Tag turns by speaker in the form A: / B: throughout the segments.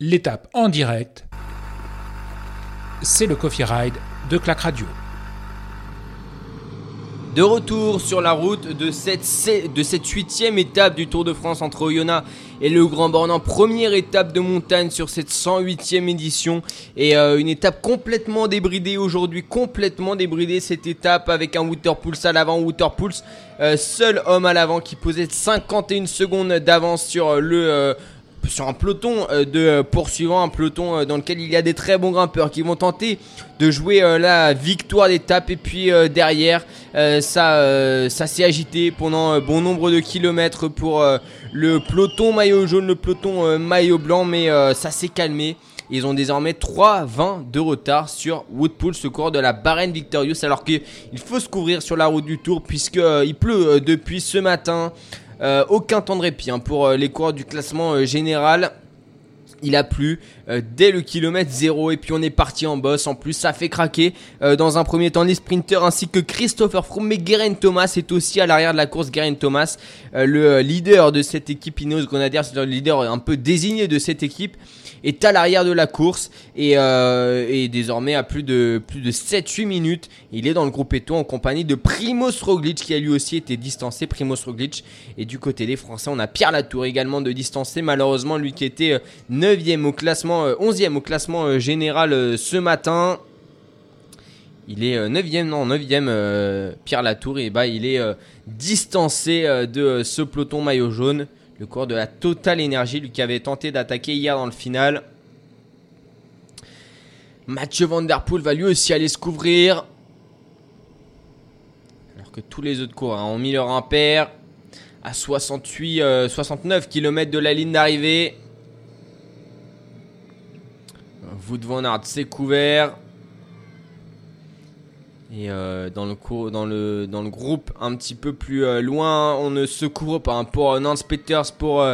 A: L'étape en direct, c'est le Coffee Ride de Clac Radio.
B: De retour sur la route de cette, de cette huitième étape du Tour de France entre Oyonnax et le Grand Bornand. Première étape de montagne sur cette 108e édition. Et euh, une étape complètement débridée aujourd'hui. Complètement débridée cette étape avec un Waterpulse à l'avant. Waterpulse, euh, seul homme à l'avant qui posait 51 secondes d'avance sur le... Euh, sur un peloton euh, de euh, poursuivants, un peloton euh, dans lequel il y a des très bons grimpeurs qui vont tenter de jouer la victoire d'étape et puis derrière ça, ça s'est agité pendant bon nombre de kilomètres pour le peloton maillot jaune, le peloton maillot blanc mais ça s'est calmé. Ils ont désormais 3,20 de retard sur Woodpool, ce cours de la Barren Victorious, alors qu'il faut se couvrir sur la route du Tour puisqu'il pleut depuis ce matin. Euh, aucun temps de répit hein, pour euh, les coureurs du classement euh, général. Il a plu dès le kilomètre 0 et puis on est parti en boss. En plus, ça fait craquer dans un premier temps les sprinters ainsi que Christopher Froome. Mais Guerin Thomas est aussi à l'arrière de la course. Guerin Thomas, le leader de cette équipe Ineos Grenadiers, c'est le leader un peu désigné de cette équipe est à l'arrière de la course et, euh, désormais à plus de, plus de 7-8 minutes. Il est dans le groupe Eto en compagnie de Primoz Roglic qui a lui aussi été distancé. Primoz Roglic. Et du côté des Français, on a Pierre Latour également de distancé. Malheureusement, lui qui était 9e euh, au classement, 11e euh, au classement général ce matin. Il est 9e, non, 9e, Pierre Latour, et bah il est distancé de ce peloton maillot jaune. Le cours de la Total Énergie, lui qui avait tenté d'attaquer hier dans le final. Mathieu Van va lui aussi aller se couvrir. Alors que tous les autres coureurs ont mis leur impair. À 68, 69 km de la ligne d'arrivée. Wout van Aert s'est couvert. Et euh, dans, le dans, le, dans le groupe un petit peu plus euh, loin, on ne se couvre pas. Hein, pour euh, Nance Peters, pour,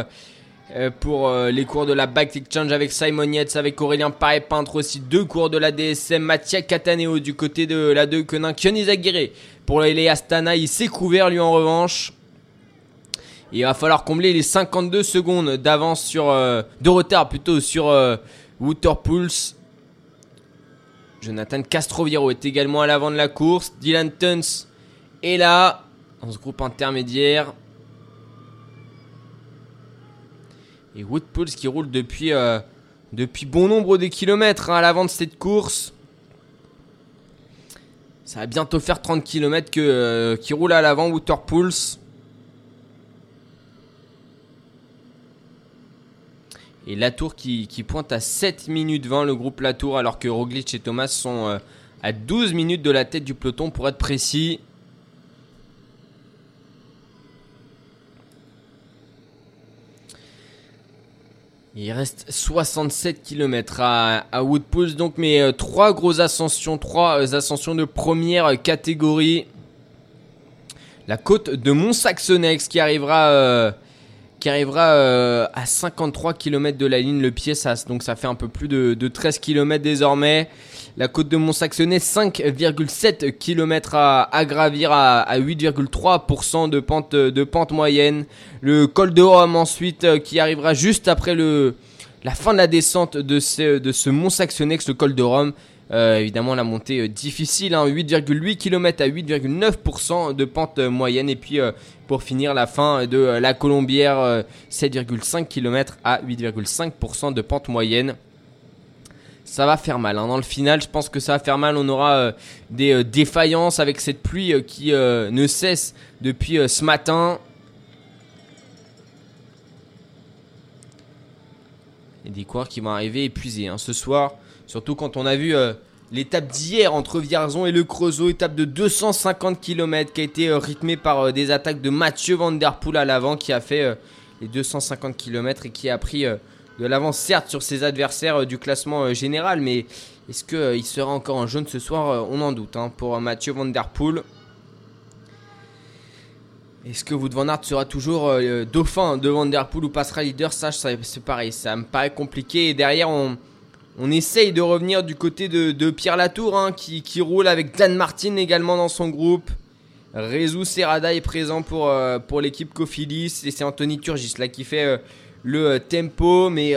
B: pour les cours de la Bike Exchange avec Simon Yates, avec Aurélien Paré-Peintre aussi. Deux cours de la DSM. Mathias Cataneo du côté de la 2 Quenin. Kyoni Aguirre pour les Astana. Il s'est couvert lui en revanche. il va falloir combler les 52 secondes d'avance sur. de retard plutôt sur Waterpulse. Jonathan Castroviro est également à l'avant de la course. Dylan Tuns est là, dans ce groupe intermédiaire. Et Woodpools qui roule depuis, euh, depuis bon nombre de kilomètres hein, à l'avant de cette course. Ça va bientôt faire 30 km que, euh, qui roule à l'avant Waterpools. Et Latour qui, qui pointe à 7 minutes 20 le groupe Latour alors que Roglic et Thomas sont euh, à 12 minutes de la tête du peloton pour être précis. Il reste 67 km à, à Woodpools, donc mais euh, trois grosses ascensions, trois euh, ascensions de première catégorie. La côte de Mont-Saxonex qui arrivera qui arrivera euh, à 53 km de la ligne le pied donc ça fait un peu plus de, 13 km désormais. La côte de Mont-Saxonnet 5,7 km à, gravir à, 8,3% de pente, de pente moyenne. Le col de Rome ensuite euh, qui arrivera juste après la fin de la descente de ce, de ce Mont-Saxonnet le col de Rome euh, évidemment, la montée euh, difficile, 8,8 hein, km à 8,9% de pente euh, moyenne. Et puis, pour finir, la fin de la Colombière, 7,5 km à 8,5% de pente moyenne. Ça va faire mal. Hein. Dans le final, je pense que ça va faire mal. On aura des défaillances avec cette pluie qui ne cesse depuis ce matin. Et des coureurs qui vont arriver épuisés hein. ce soir. Surtout quand on a vu euh, l'étape d'hier entre Vierzon et le Creusot, étape de 250 km qui a été euh, rythmée par euh, des attaques de Mathieu Van Der Poel à l'avant qui a fait les 250 km et qui a pris de l'avance certes sur ses adversaires du classement général, mais est-ce qu'il sera encore en jaune ce soir On en doute hein, pour Mathieu Van Der Poel. Est-ce que Wout van Aert sera toujours dauphin de Van Der Poel ou passera leader? Ça, c'est pareil, ça me paraît compliqué. Et derrière, on, on essaye de revenir du côté de, Pierre Latour, hein, qui, roule avec Dan Martin également dans son groupe. Rezou Serrada est présent pour, euh, pour l'équipe Cofidis. Et c'est Anthony Turgis là qui fait euh, le euh, tempo. Mais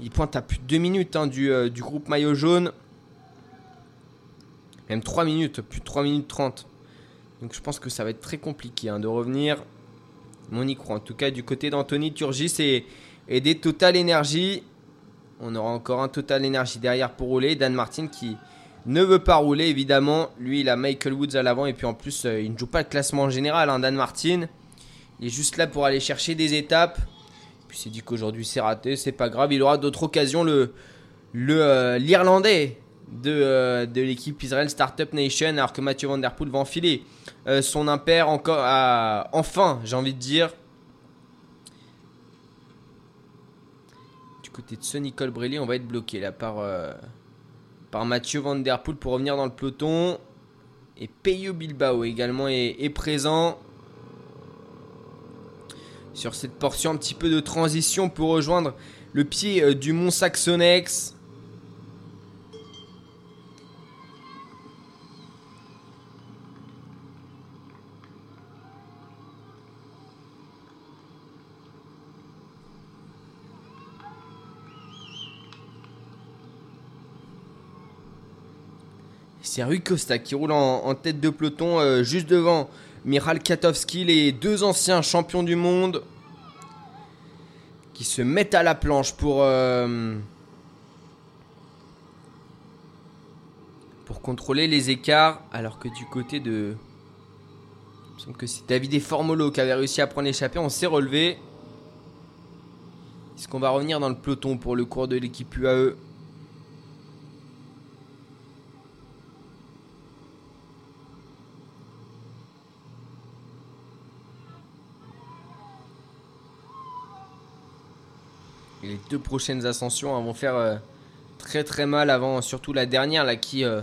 B: Il pointe à plus de 2 minutes hein, du, groupe maillot jaune. Même 3 minutes, plus de 3 minutes 30. Donc je pense que ça va être très compliqué hein, de revenir. On y croit. En tout cas, du côté d'Anthony Turgis et, et des Total Energy. On aura encore un Total Energy derrière pour rouler. Dan Martin qui ne veut pas rouler, évidemment. Lui, il a Michael Woods à l'avant. Et puis en plus, euh, il ne joue pas le classement en général, hein, Dan Martin. Il est juste là pour aller chercher des étapes. Puis c'est dit qu'aujourd'hui c'est raté. C'est pas grave. Il aura d'autres occasions. Le euh, l'Irlandais de, euh, l'équipe Israel Startup Nation. Alors que Mathieu Van Der Poel va enfiler son impair encore. Enfin, j'ai envie de dire. Côté de Sonny Colbrelli, on va être bloqué là par, euh, par Mathieu Van Der Poel pour revenir dans le peloton. Et Peyo Bilbao également est, présent sur cette portion un petit peu de transition pour rejoindre le pied euh, du mont Saxonex. C'est Rui Costa qui roule en, tête de peloton euh, juste devant Miral Katowski, les deux anciens champions du monde qui se mettent à la planche pour, euh, pour contrôler les écarts. Alors que du côté de. Il me semble que c'est David Formolo qui avait réussi à prendre l'échappée. On s'est relevé. Est-ce qu'on va revenir dans le peloton pour le cours de l'équipe UAE les deux prochaines ascensions vont faire euh, très très mal avant, surtout la dernière là qui euh,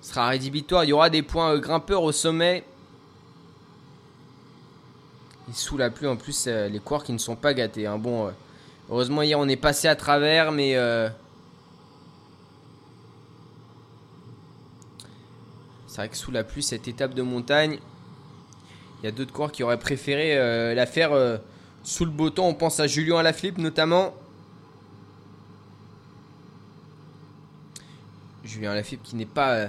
B: sera rédhibitoire. Il y aura des points euh, grimpeurs au sommet. Et sous la pluie en plus, les coureurs qui ne sont pas gâtés. Hein. Bon, heureusement hier on est passé à travers, mais c'est vrai que sous la pluie, cette étape de montagne, il y a d'autres coureurs qui auraient préféré la faire sous le beau temps. On pense à Julien Alaphilippe notamment. Julien Lafilippe qui n'est pas euh,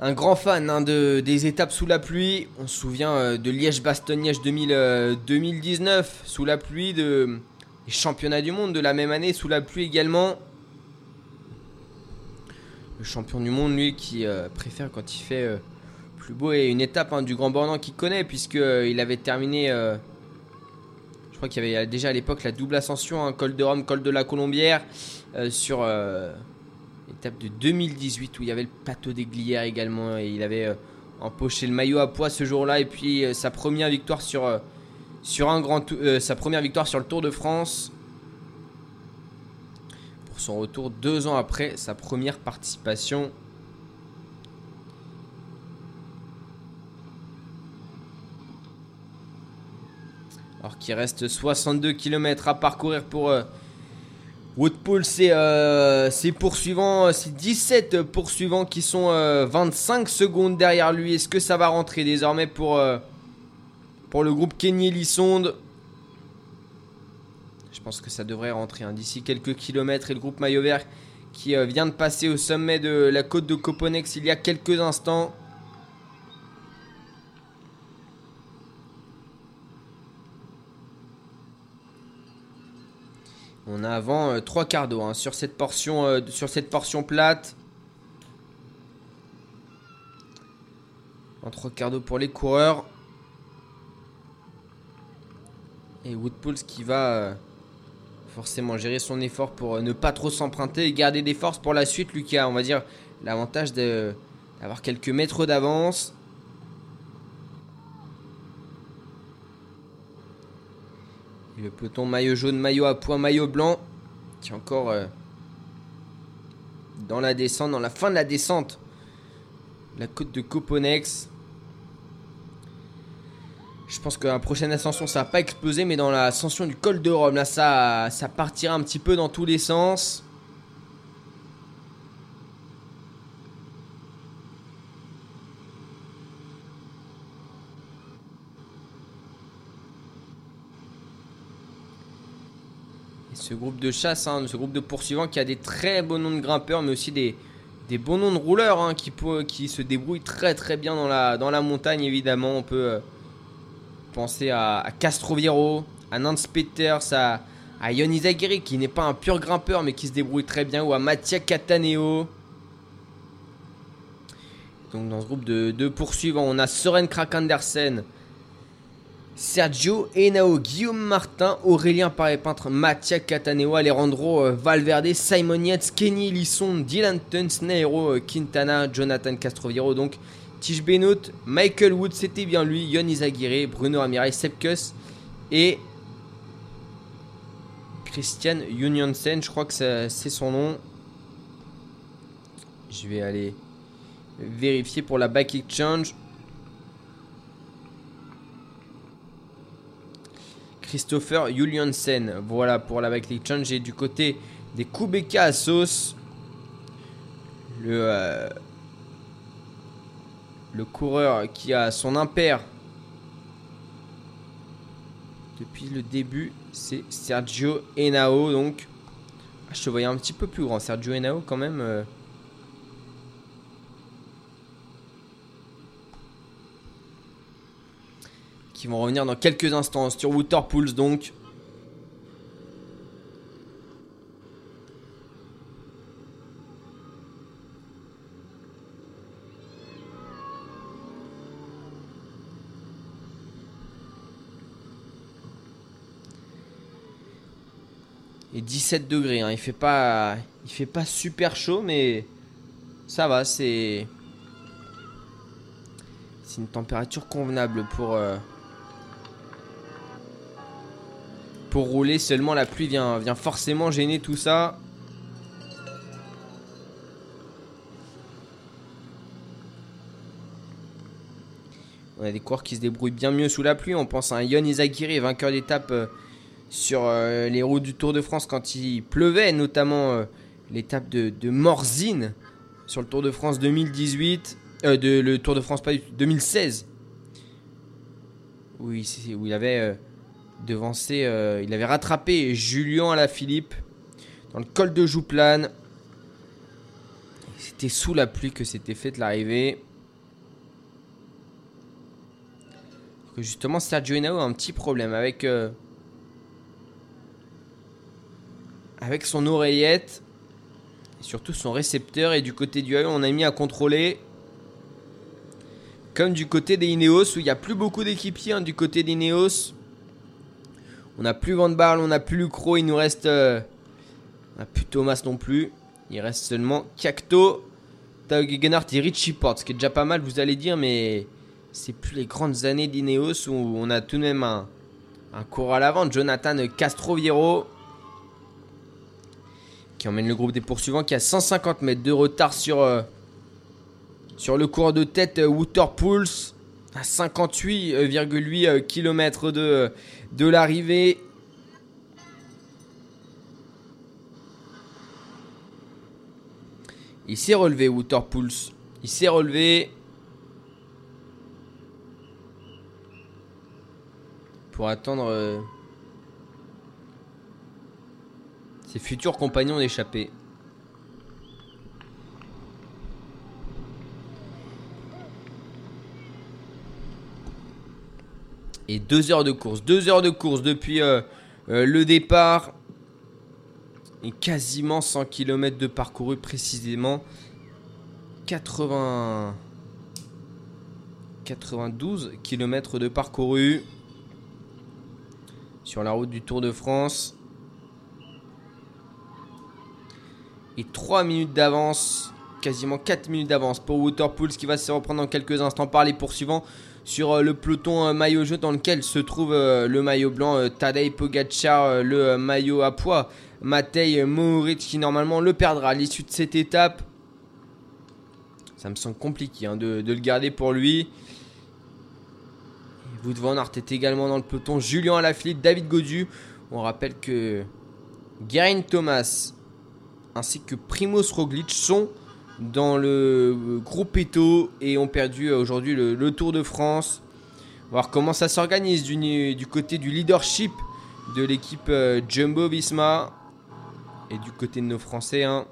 B: un grand fan hein, de, des étapes sous la pluie. On se souvient euh, de Liège-Bastogne-Liège 2019 euh, sous la pluie, de, des championnats du monde de la même année sous la pluie également. Le champion du monde, lui, qui préfère quand il fait plus beau et une étape hein, du Grand Bornand qu'il connaît, puisqu'il avait terminé. je crois qu'il y avait déjà à l'époque la double ascension, un col de Rome, col de la Colombière, sur étape de 2018 où il y avait le plateau des Glières également et il avait euh, empoché le maillot à poids ce jour-là et puis euh, sa première victoire sur, euh, sur un grand sa première victoire sur le Tour de France pour son retour deux ans après sa première participation. Alors qu'il reste 62 km à parcourir pour Woodpool, c'est euh, poursuivants, c'est 17 poursuivants qui sont 25 euh, secondes derrière lui. Est-ce que ça va rentrer désormais pour, euh, le groupe Kenny Lissonde Je pense que ça devrait rentrer hein. d'ici quelques kilomètres. Et le groupe Maillot Vert qui euh, vient de passer au sommet de la côte de Coponex il y a quelques instants. On a avant euh, trois quarts d'eau hein, sur, cette portion, euh, sur cette portion plate. En trois quarts d'eau pour les coureurs. Et Woodpools qui va euh, forcément gérer son effort pour ne pas trop s'emprunter et garder des forces pour la suite. A, on va dire, l'avantage d'avoir quelques mètres d'avance. Le peloton maillot jaune, maillot à poids, maillot blanc, qui est encore euh, dans la descente, dans la fin de la descente. La côte de Coponex. Je pense que la prochaine ascension, ça va pas exploser, mais dans l'ascension du col de Rome, là, ça, ça partira un petit peu dans tous les sens. Ce groupe de chasse, hein, ce groupe de poursuivants qui a des très bons noms de grimpeurs, mais aussi des, des bons noms de rouleurs hein, qui, se débrouillent très très bien dans la, montagne, évidemment. On peut euh, penser à, Castroviero, à Nance Peters, à, à qui n'est pas un pur grimpeur, mais qui se débrouille très bien, ou à Mattia Cataneo. Donc dans ce groupe de, de poursuivants, on a Soren Krakandersen, Sergio Henao, Guillaume Martin, Aurélien Paré-Peintre, Mattia Cataneo, Alejandro euh, Valverde, Simon Yates, Kenny Lisson, Dylan Tuns, Nairo euh, Quintana, Jonathan Castroviro, donc Tige Benoît, Michael Wood, c'était bien lui, Yon Izagirre, Bruno Amirai, Sepkus et Christian Unionsen, je crois que c'est son nom. Je vais aller vérifier pour la back exchange. Christopher Juliansen. Voilà pour la bike change. Et du côté des Kubeka à sauce, le, euh, le coureur qui a son impair depuis le début, c'est Sergio Henao. Donc, ah, je te voyais un petit peu plus grand. Sergio Henao, quand même. Euh, qui vont revenir dans quelques instants sur Waterpools donc. Et 17 degrés, hein. il fait pas, il fait pas super chaud, mais ça va, c'est, c'est une température convenable pour, euh, pour rouler. Seulement la pluie vient, vient forcément gêner tout ça. On a des coureurs qui se débrouillent bien mieux sous la pluie. On pense à un Yon Izagiri, vainqueur d'étape euh, sur euh, les routes du Tour de France quand il pleuvait, notamment euh, l'étape de, Morzine sur le Tour de France 2018. de, le Tour de France pas 2016. Oui, où il avait devancé, euh, il avait rattrapé Julien à la Philippe dans le col de Jouplane. C'était sous la pluie que c'était fait l'arrivée. Justement, Sergio Henao a un petit problème avec, euh, avec son oreillette et surtout son récepteur. Et du côté du œil, on a mis à contrôler. Comme du côté des Ineos, où il n'y a plus beaucoup d'équipiers. Hein, du côté des Ineos, on n'a plus Van Barle, on n'a plus Lucro, il nous reste. Euh, on n'a plus Thomas non plus. Il reste seulement Cacto, Tao Gegenhardt et Richie Porte, ce qui est déjà pas mal, vous allez dire, mais c'est plus les grandes années d'Ineos où on a tout de même un, un cours à l'avant. Jonathan Castroviero qui emmène le groupe des poursuivants qui a 150 mètres de retard sur, euh, sur le cours de tête euh, Waterpools à 58,8 km de, de l'arrivée. Il s'est relevé, Waterpools. Il s'est relevé. Pour attendre euh, ses futurs compagnons d'échappée. Et deux heures de course. Deux heures de course depuis euh, euh, le départ. Et quasiment 100 km de parcouru précisément. 80... 92 km de parcouru sur la route du Tour de France. Et 3 minutes d'avance, quasiment 4 minutes d'avance pour Waterpools qui va se reprendre dans quelques instants par les poursuivants sur euh, le peloton euh, maillot jaune dans lequel se trouve euh, le maillot blanc Tadej Pogacar, le maillot à poids Matej Mohoric qui normalement le perdra à l'issue de cette étape. Ça me semble compliqué hein, de, le garder pour lui. Vous van Aert est également dans le peloton. Julien Alaphilippe, David Godu. On rappelle que Geraint Thomas ainsi que Primoz Roglic sont dans le groupe Eto et ont perdu aujourd'hui le, Tour de France. Voir comment ça s'organise du, côté du leadership de l'équipe euh, Jumbo Visma. Et du côté de nos Français, hein,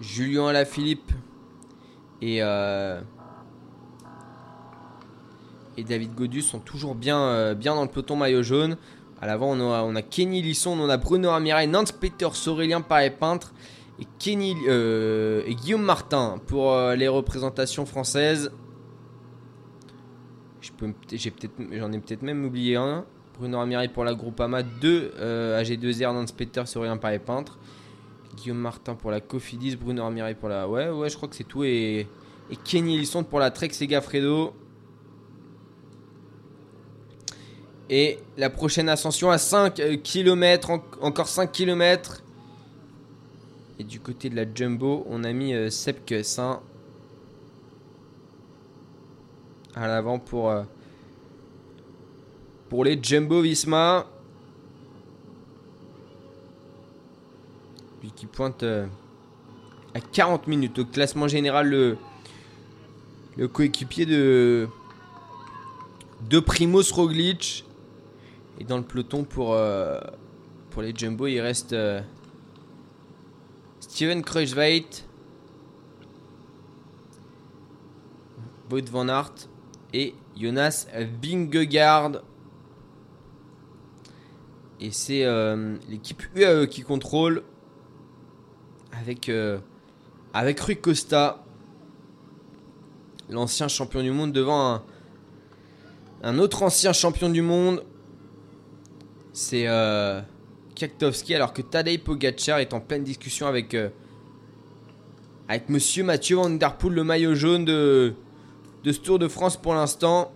B: Julien Alaphilippe et, euh, et David Godus sont toujours bien, euh, bien dans le peloton maillot jaune. À l'avant, on a, on a Kenny Lisson, on a Bruno Amiral, Nance Peters, Aurélien Paré-Peintre et, Kenny, euh, et Guillaume Martin pour euh, les représentations françaises. J'ai peut-être, j'en ai peut-être même oublié un. Bruno Amiral pour la Groupama, 2 euh, AG2R, Nance Peters, Aurélien Paré-Peintre. Guillaume Martin pour la Cofidis, Bruno Amiral pour la. Ouais, ouais, je crois que c'est tout. Et, Kenny Lisson pour la Trek Segafredo. Et la prochaine ascension à 5 km, encore 5 km. Et du côté de la Jumbo, on a mis euh, Sepkus hein, à l'avant pour, euh, pour les Jumbo Visma. Lui qui pointe euh, à 40 minutes au classement général le, le coéquipier de, de Primoz Roglic. Et dans le peloton pour, euh, pour les Jumbo, il reste Steven Kruijswijk, Wout van Aert et Jonas Vingegaard. Et c'est euh, l'équipe UAE qui contrôle avec, euh, avec Rui Costa, l'ancien champion du monde, devant un, un autre ancien champion du monde. C'est euh, Kaktovski, alors que Tadej Pogacar est en pleine discussion avec, euh, monsieur Mathieu Van Der Poel, le maillot jaune de, ce Tour de France pour l'instant.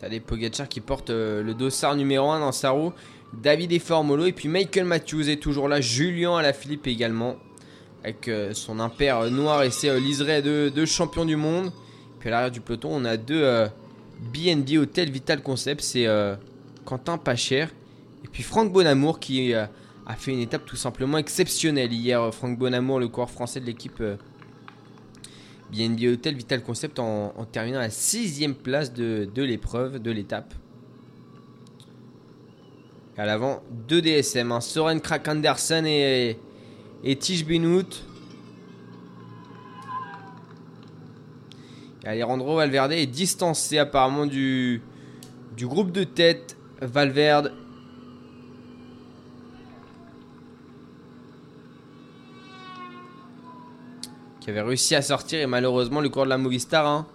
B: Tadej Pogacar qui porte euh, le dossard numéro 1 dans sa roue. David et Formolo et puis Michael Matthews est toujours là. Julien Alaphilippe également. Avec euh, son impair noir et ses euh, liserés de, champion du monde. Puis à l'arrière du peloton, on a deux euh, BNB Hotel Vital Concept. C'est euh, Quentin Pacher et puis Franck Bonamour qui euh, a fait une étape tout simplement exceptionnelle hier. euh, Franck Bonamour, le coureur français de l'équipe euh, BNB Hotel Vital Concept en, terminant la sixième place de, l'épreuve, de l'étape. À l'avant, deux DSM, hein, Soren Krak Andersen et, et. Et Alejandro Valverde est distancé apparemment du, du groupe de tête. Valverde. Qui avait réussi à sortir et malheureusement le cours de la Movistar. Hein,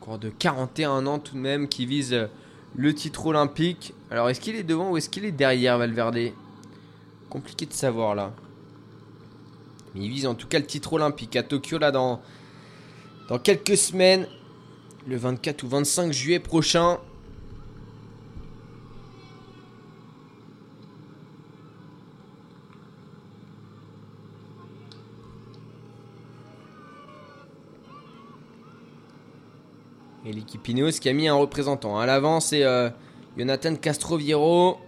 B: cours de 41 ans tout de même qui vise le titre olympique. Alors est-ce qu'il est devant ou est-ce qu'il est derrière Valverde? Compliqué de savoir là. Mais il vise en tout cas le titre olympique à Tokyo là dans, quelques semaines. Le 24 ou 25 juillet prochain. Et l'équipe Ineos qui a mis un représentant. À l'avant, c'est euh, Jonathan Castroviero.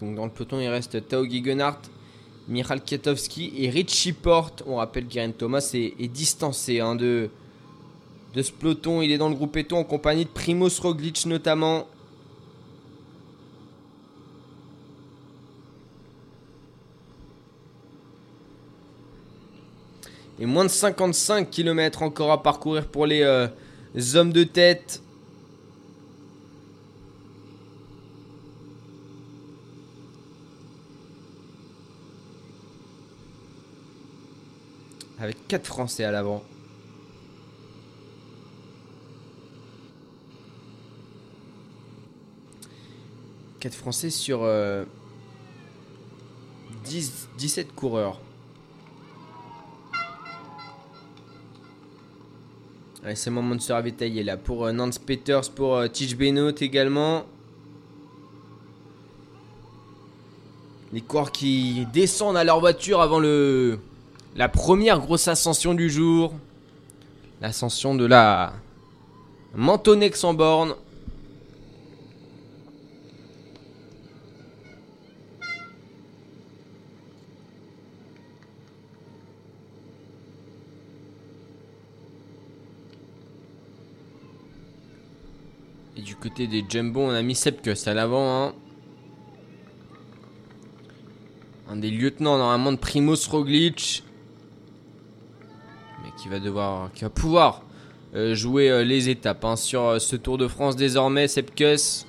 B: Donc dans le peloton, il reste Tao Gegenhardt, Michal Kiatowski et Richie Porte. On rappelle qu'Irene Thomas est, est distancé hein, de, de ce peloton. Il est dans le groupe Eton en compagnie de Primoz Roglic notamment. Et moins de 55 km encore à parcourir pour les euh, hommes de tête. Avec 4 Français à l'avant. Quatre Français sur euh, 10, 17 coureurs. Allez, c'est le moment de se ravitailler là. Pour euh, Nance Peters, pour euh, Benoît également. Les coureurs qui descendent à leur voiture avant le, la première grosse ascension du jour. L'ascension de la Mentonex en borne. Et du côté des Jumbo, on a mis Sepkus à l'avant. Hein. Un des lieutenants normalement de Primoz Roglic. Qui va devoir. qui va pouvoir euh, jouer euh, les étapes hein, sur euh, ce Tour de France désormais, Sepkus.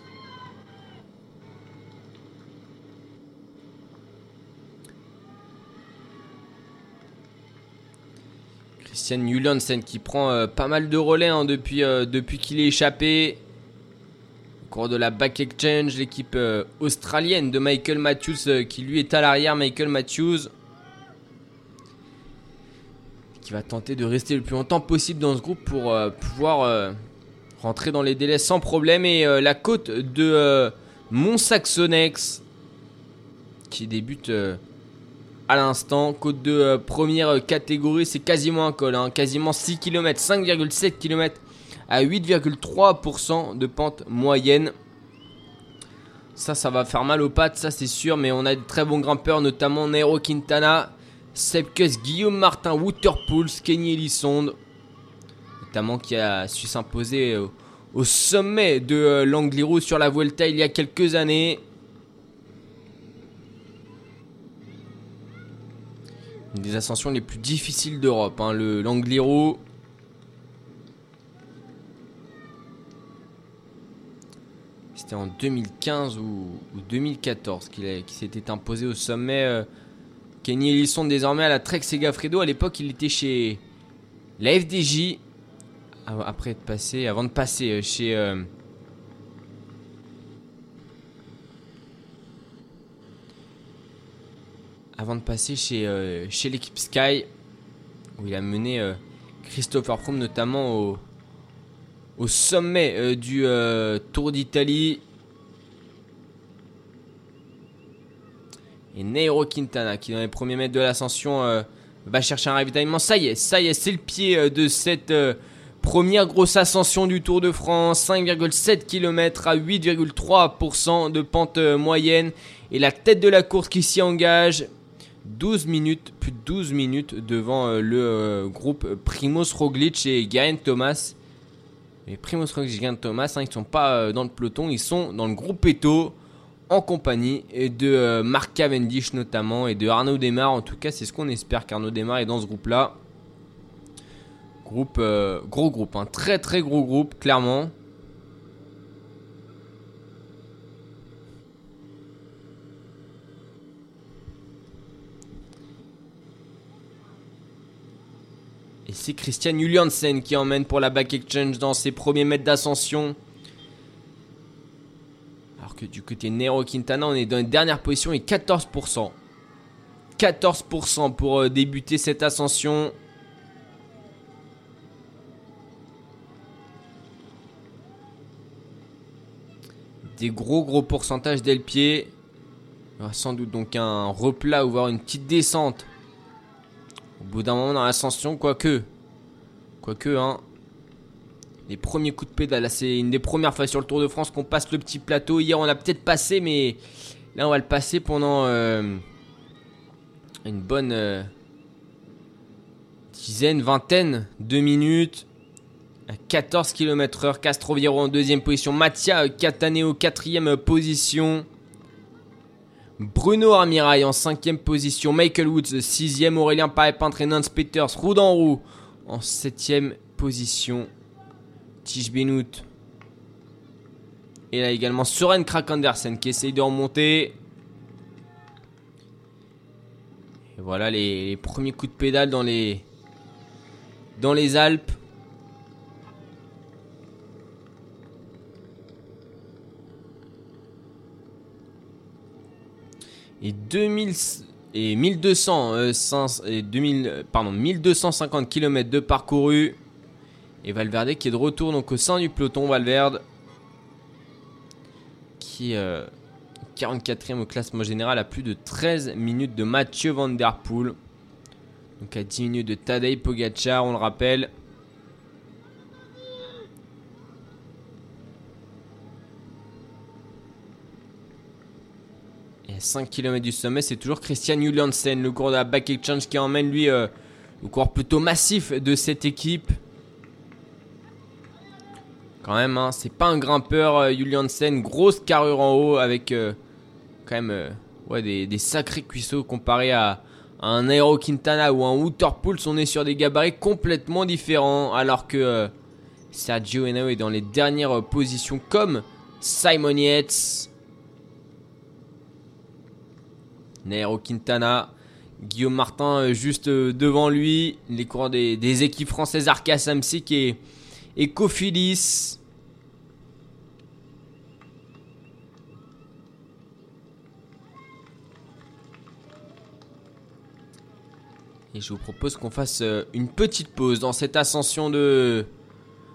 B: Christian Juliansen qui prend pas mal de relais hein, depuis, depuis qu'il est échappé. Au cours de la Back Exchange, l'équipe australienne de Michael Matthews qui lui est à l'arrière. Michael Matthews qui va tenter de rester le plus longtemps possible dans ce groupe pour euh, pouvoir euh, rentrer dans les délais sans problème. Et euh, la côte de Mont-Saxonex qui débute à l'instant. Côte de première catégorie, c'est quasiment un col, hein. quasiment 6 km, 5,7 km à 8,3% de pente moyenne. Ça, ça va faire mal aux pattes, ça c'est sûr, mais on a de très bons grimpeurs, notamment Nairo Quintana Sepkus, Guillaume Martin, Waterpools, Kenny Elissonde, notamment qui a su s'imposer au, sommet de euh, l'Angliru sur la Vuelta il y a quelques années. Une des ascensions les plus difficiles d'Europe, hein, l'Angliru. C'était en 2015 ou, 2014 qu'il s'était imposé au sommet. Euh, Kenny Ellison désormais à la Trek Segafredo. À l'époque, il était chez la FDJ. Après être passé, avant de passer euh, chez. Euh, avant de passer chez, euh, l'équipe Sky, où il a mené Christopher Froome notamment au, au sommet du Tour d'Italie. Et Nairo Quintana qui dans les premiers mètres de l'ascension euh, va chercher un ravitaillement. Ça y est, ça y est, c'est le pied euh, de cette euh, première grosse ascension du Tour de France. 5,7 km à 8,3% de pente moyenne. Et la tête de la course qui s'y engage. 12 minutes, plus de 12 minutes devant le groupe Primoz Roglic et Garen Thomas. Mais Primoz Roglic et Thomas, hein, ils ne sont pas dans le peloton, ils sont dans le groupe Eto en compagnie de euh, Marc Cavendish notamment et de Arnaud Desmar. En tout cas, c'est ce qu'on espère qu'Arnaud Desmar est dans ce groupe-là. Groupe, euh, gros groupe, un très très gros groupe, clairement. Et c'est Christian Juliansen qui emmène pour la back exchange dans ses premiers mètres d'ascension du côté Nero Quintana, on est dans une dernière position et 14%. 14% pour euh, débuter cette ascension. Des gros gros pourcentages dès sans doute donc un replat ou voir une petite descente. Au bout d'un moment dans l'ascension, quoique. Quoique, hein les premiers coups de pédale. c'est une des premières fois sur le Tour de France qu'on passe le petit plateau. Hier, on a peut-être passé, mais là, on va le passer pendant euh, une bonne euh, dizaine, vingtaine de minutes. À 14 km/h, Castroviro en deuxième position. Mattia Cataneo, quatrième position. Bruno Armirail en cinquième position. Michael Woods, sixième. Aurélien Paré-Peintre et Nance Peters, roue en roue, en septième position. Tige Benout. Et là également Soren Krakendersen qui essaye de remonter. Et voilà les, premiers coups de pédale dans les, dans les Alpes. Et 2000 et 1200 euh, et 2000 pardon 1250 km de parcouru. Et Valverde qui est de retour donc au sein du peloton. Valverde qui est euh, 44e au classement général à plus de 13 minutes de Mathieu Van Der Poel. Donc à 10 minutes de Tadej Pogacar, on le rappelle. Et à 5 km du sommet, c'est toujours Christian Juliansen, le cours de la Back Exchange qui emmène lui euh, le cours plutôt massif de cette équipe. Quand même, hein, c'est pas un grimpeur, euh, Juliansen. Grosse carrure en haut avec euh, quand même euh, des, sacrés cuisseaux comparé à, un Aero Quintana ou un Waterpools. On est sur des gabarits complètement différents. Alors que Sergio Henao est dans les dernières positions comme Simon Yates. Nairo Quintana. Guillaume Martin juste devant lui. Les coureurs des, équipes françaises Arca Samsic et, et. Et je vous propose qu'on fasse euh, une petite pause dans cette ascension de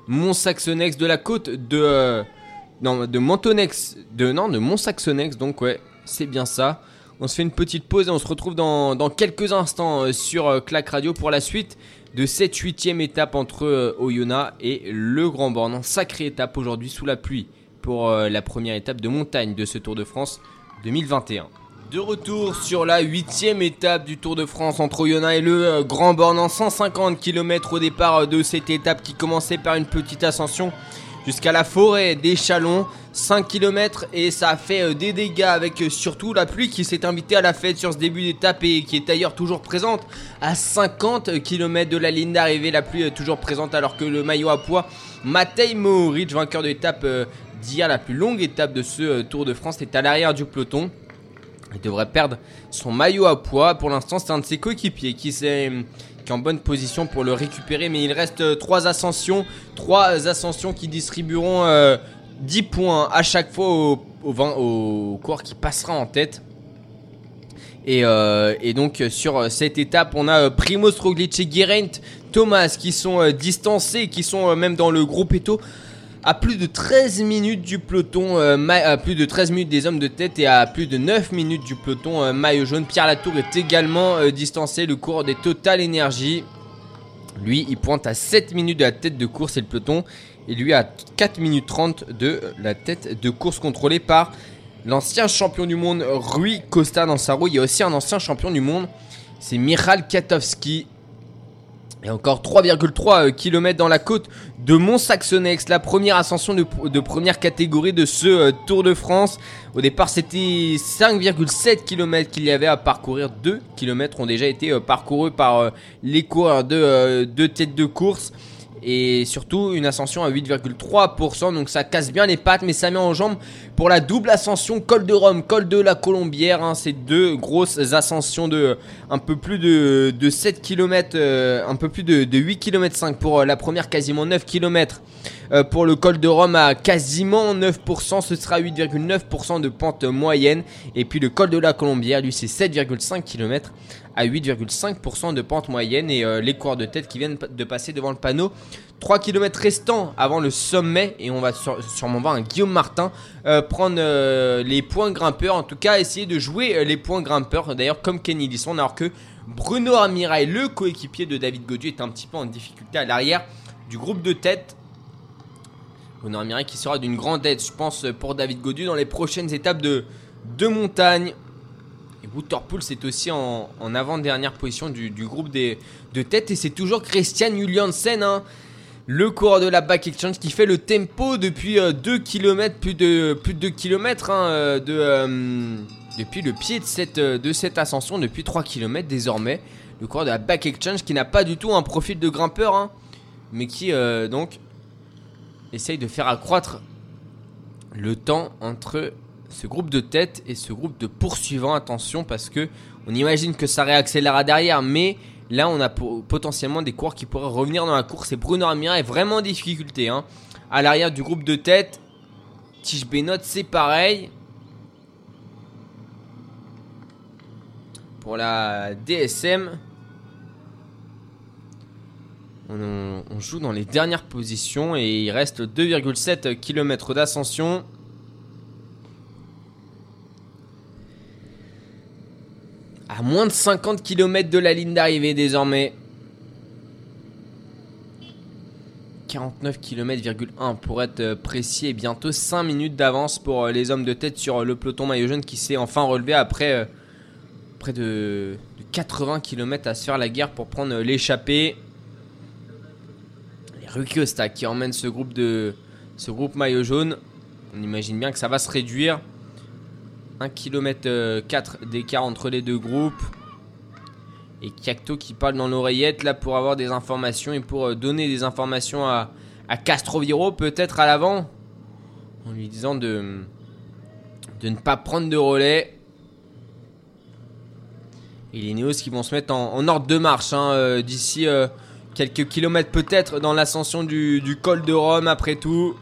B: Mont-Saxonex, de la côte de. Euh, non, de Montonex. De, non, de Mont-Saxonex, donc ouais, c'est bien ça. On se fait une petite pause et on se retrouve dans, quelques instants euh, sur Clac Radio pour la suite de cette huitième étape entre Oyonnax et le Grand Borne. Sacrée étape aujourd'hui sous la pluie pour la première étape de montagne de ce Tour de France 2021. De retour sur la huitième étape du Tour de France entre Oyonnax et le euh, Grand Bornand. 150 km au départ euh, de cette étape qui commençait par une petite ascension jusqu'à la forêt des Chalons. 5 km et ça a fait euh, des dégâts avec surtout la pluie qui s'est invitée à la fête sur ce début d'étape et qui est d'ailleurs toujours présente à 50 km de la ligne d'arrivée. La pluie est toujours présente alors que le maillot à poids Matej Mohoric, vainqueur de l'étape d'hier, la plus longue étape de ce Tour de France, est à l'arrière du peloton. Il devrait perdre son maillot à poids. Pour l'instant, c'est un de ses coéquipiers qui, en bonne position pour le récupérer. Mais il reste 3 ascensions. 3 ascensions qui distribueront 10 euh, points à chaque fois au, au, coureur qui passera en tête. Et, euh, donc sur cette étape, on a euh, Primoz Roglic et Geraint Thomas qui sont distancés, qui sont même dans le groupe Eto à plus de 13 minutes du peloton, euh, à plus de 13 minutes des hommes de tête et à plus de 9 minutes du peloton euh, maillot jaune. Pierre Latour est également euh, distancé, le cours des Total Energy. Lui, il pointe à 7 minutes de la tête de course et le peloton. Et lui à 4 minutes 30 de la tête de course contrôlée par l'ancien champion du monde Rui Costa dans sa roue. Il y a aussi un ancien champion du monde, c'est Michal Katowski et encore 3,3 euh, km dans la côte de Mont-Saxonex, la première ascension de, première catégorie de ce euh, Tour de France. Au départ, c'était 5,7 km qu'il y avait à parcourir. 2 km ont déjà été euh, parcourus par les coureurs de tête de course et surtout une ascension à 8,3%. Donc ça casse bien les pattes, mais ça met en jambe pour la double ascension col de Rome, col de la Colombière. Hein. ces deux grosses ascensions de un peu plus de, de 7 km, euh, un peu plus de, de 8 km 5 pour euh, la première, quasiment 9 km. Euh, pour le col de Rome à quasiment 9%, ce sera 8,9% de pente moyenne. Et puis le col de la Colombière, lui c'est 7,5 km à 8,5% de pente moyenne et euh, les coureurs de tête qui viennent de passer devant le panneau. 3 km restants avant le sommet et on va sûrement voir un Guillaume Martin euh, prendre euh, les points grimpeurs, en tout cas essayer de jouer les points grimpeurs, d'ailleurs comme Kenny Lisson, alors que Bruno Amirail, le coéquipier de David Godieu, est un petit peu en difficulté à l'arrière du groupe de tête. Bruno Amirail qui sera d'une grande aide, je pense, pour David Godieu dans les prochaines étapes de, de montagne. Waterpool, c'est aussi en, avant-dernière position du, groupe des, de tête. Et c'est toujours Christian Juliansen, hein, le coureur de la Back Exchange, qui fait le tempo depuis 2 euh, km, plus de, plus de 2 km hein, euh, euh, depuis le pied de cette, de cette ascension, depuis 3 km désormais. Le coureur de la Back Exchange qui n'a pas du tout un profil de grimpeur, hein, mais qui donc essaye de faire accroître le temps entre ce groupe de tête et ce groupe de poursuivants. Attention parce que on imagine que ça réaccélérera derrière, mais là on a potentiellement des coureurs qui pourraient revenir dans la course. Et Bruno Amira est vraiment en difficulté. Hein. À l'arrière du groupe de tête, Tige Benot c'est pareil. Pour la DSM, on, on joue dans les dernières positions et il reste 2,7 km d'ascension. Moins de 50 km de la ligne d'arrivée désormais. 49 km,1 pour être euh, précis et bientôt 5 minutes d'avance pour euh, les hommes de tête sur euh, le peloton maillot jaune qui s'est enfin relevé après près de, 80 km à se faire la guerre pour prendre l'échappée. Les Rukosta qui emmène ce groupe de ce groupe maillot jaune. On imagine bien que ça va se réduire. 1 km 4 d'écart entre les deux groupes. Et Kiakto qui parle dans l'oreillette là pour avoir des informations et pour euh, donner des informations à, Castroviro peut-être à l'avant. En lui disant de, de ne pas prendre de relais. Et les Néos qui vont se mettre en, ordre de marche hein, euh, d'ici euh, quelques kilomètres peut-être dans l'ascension du col de Rome après tout.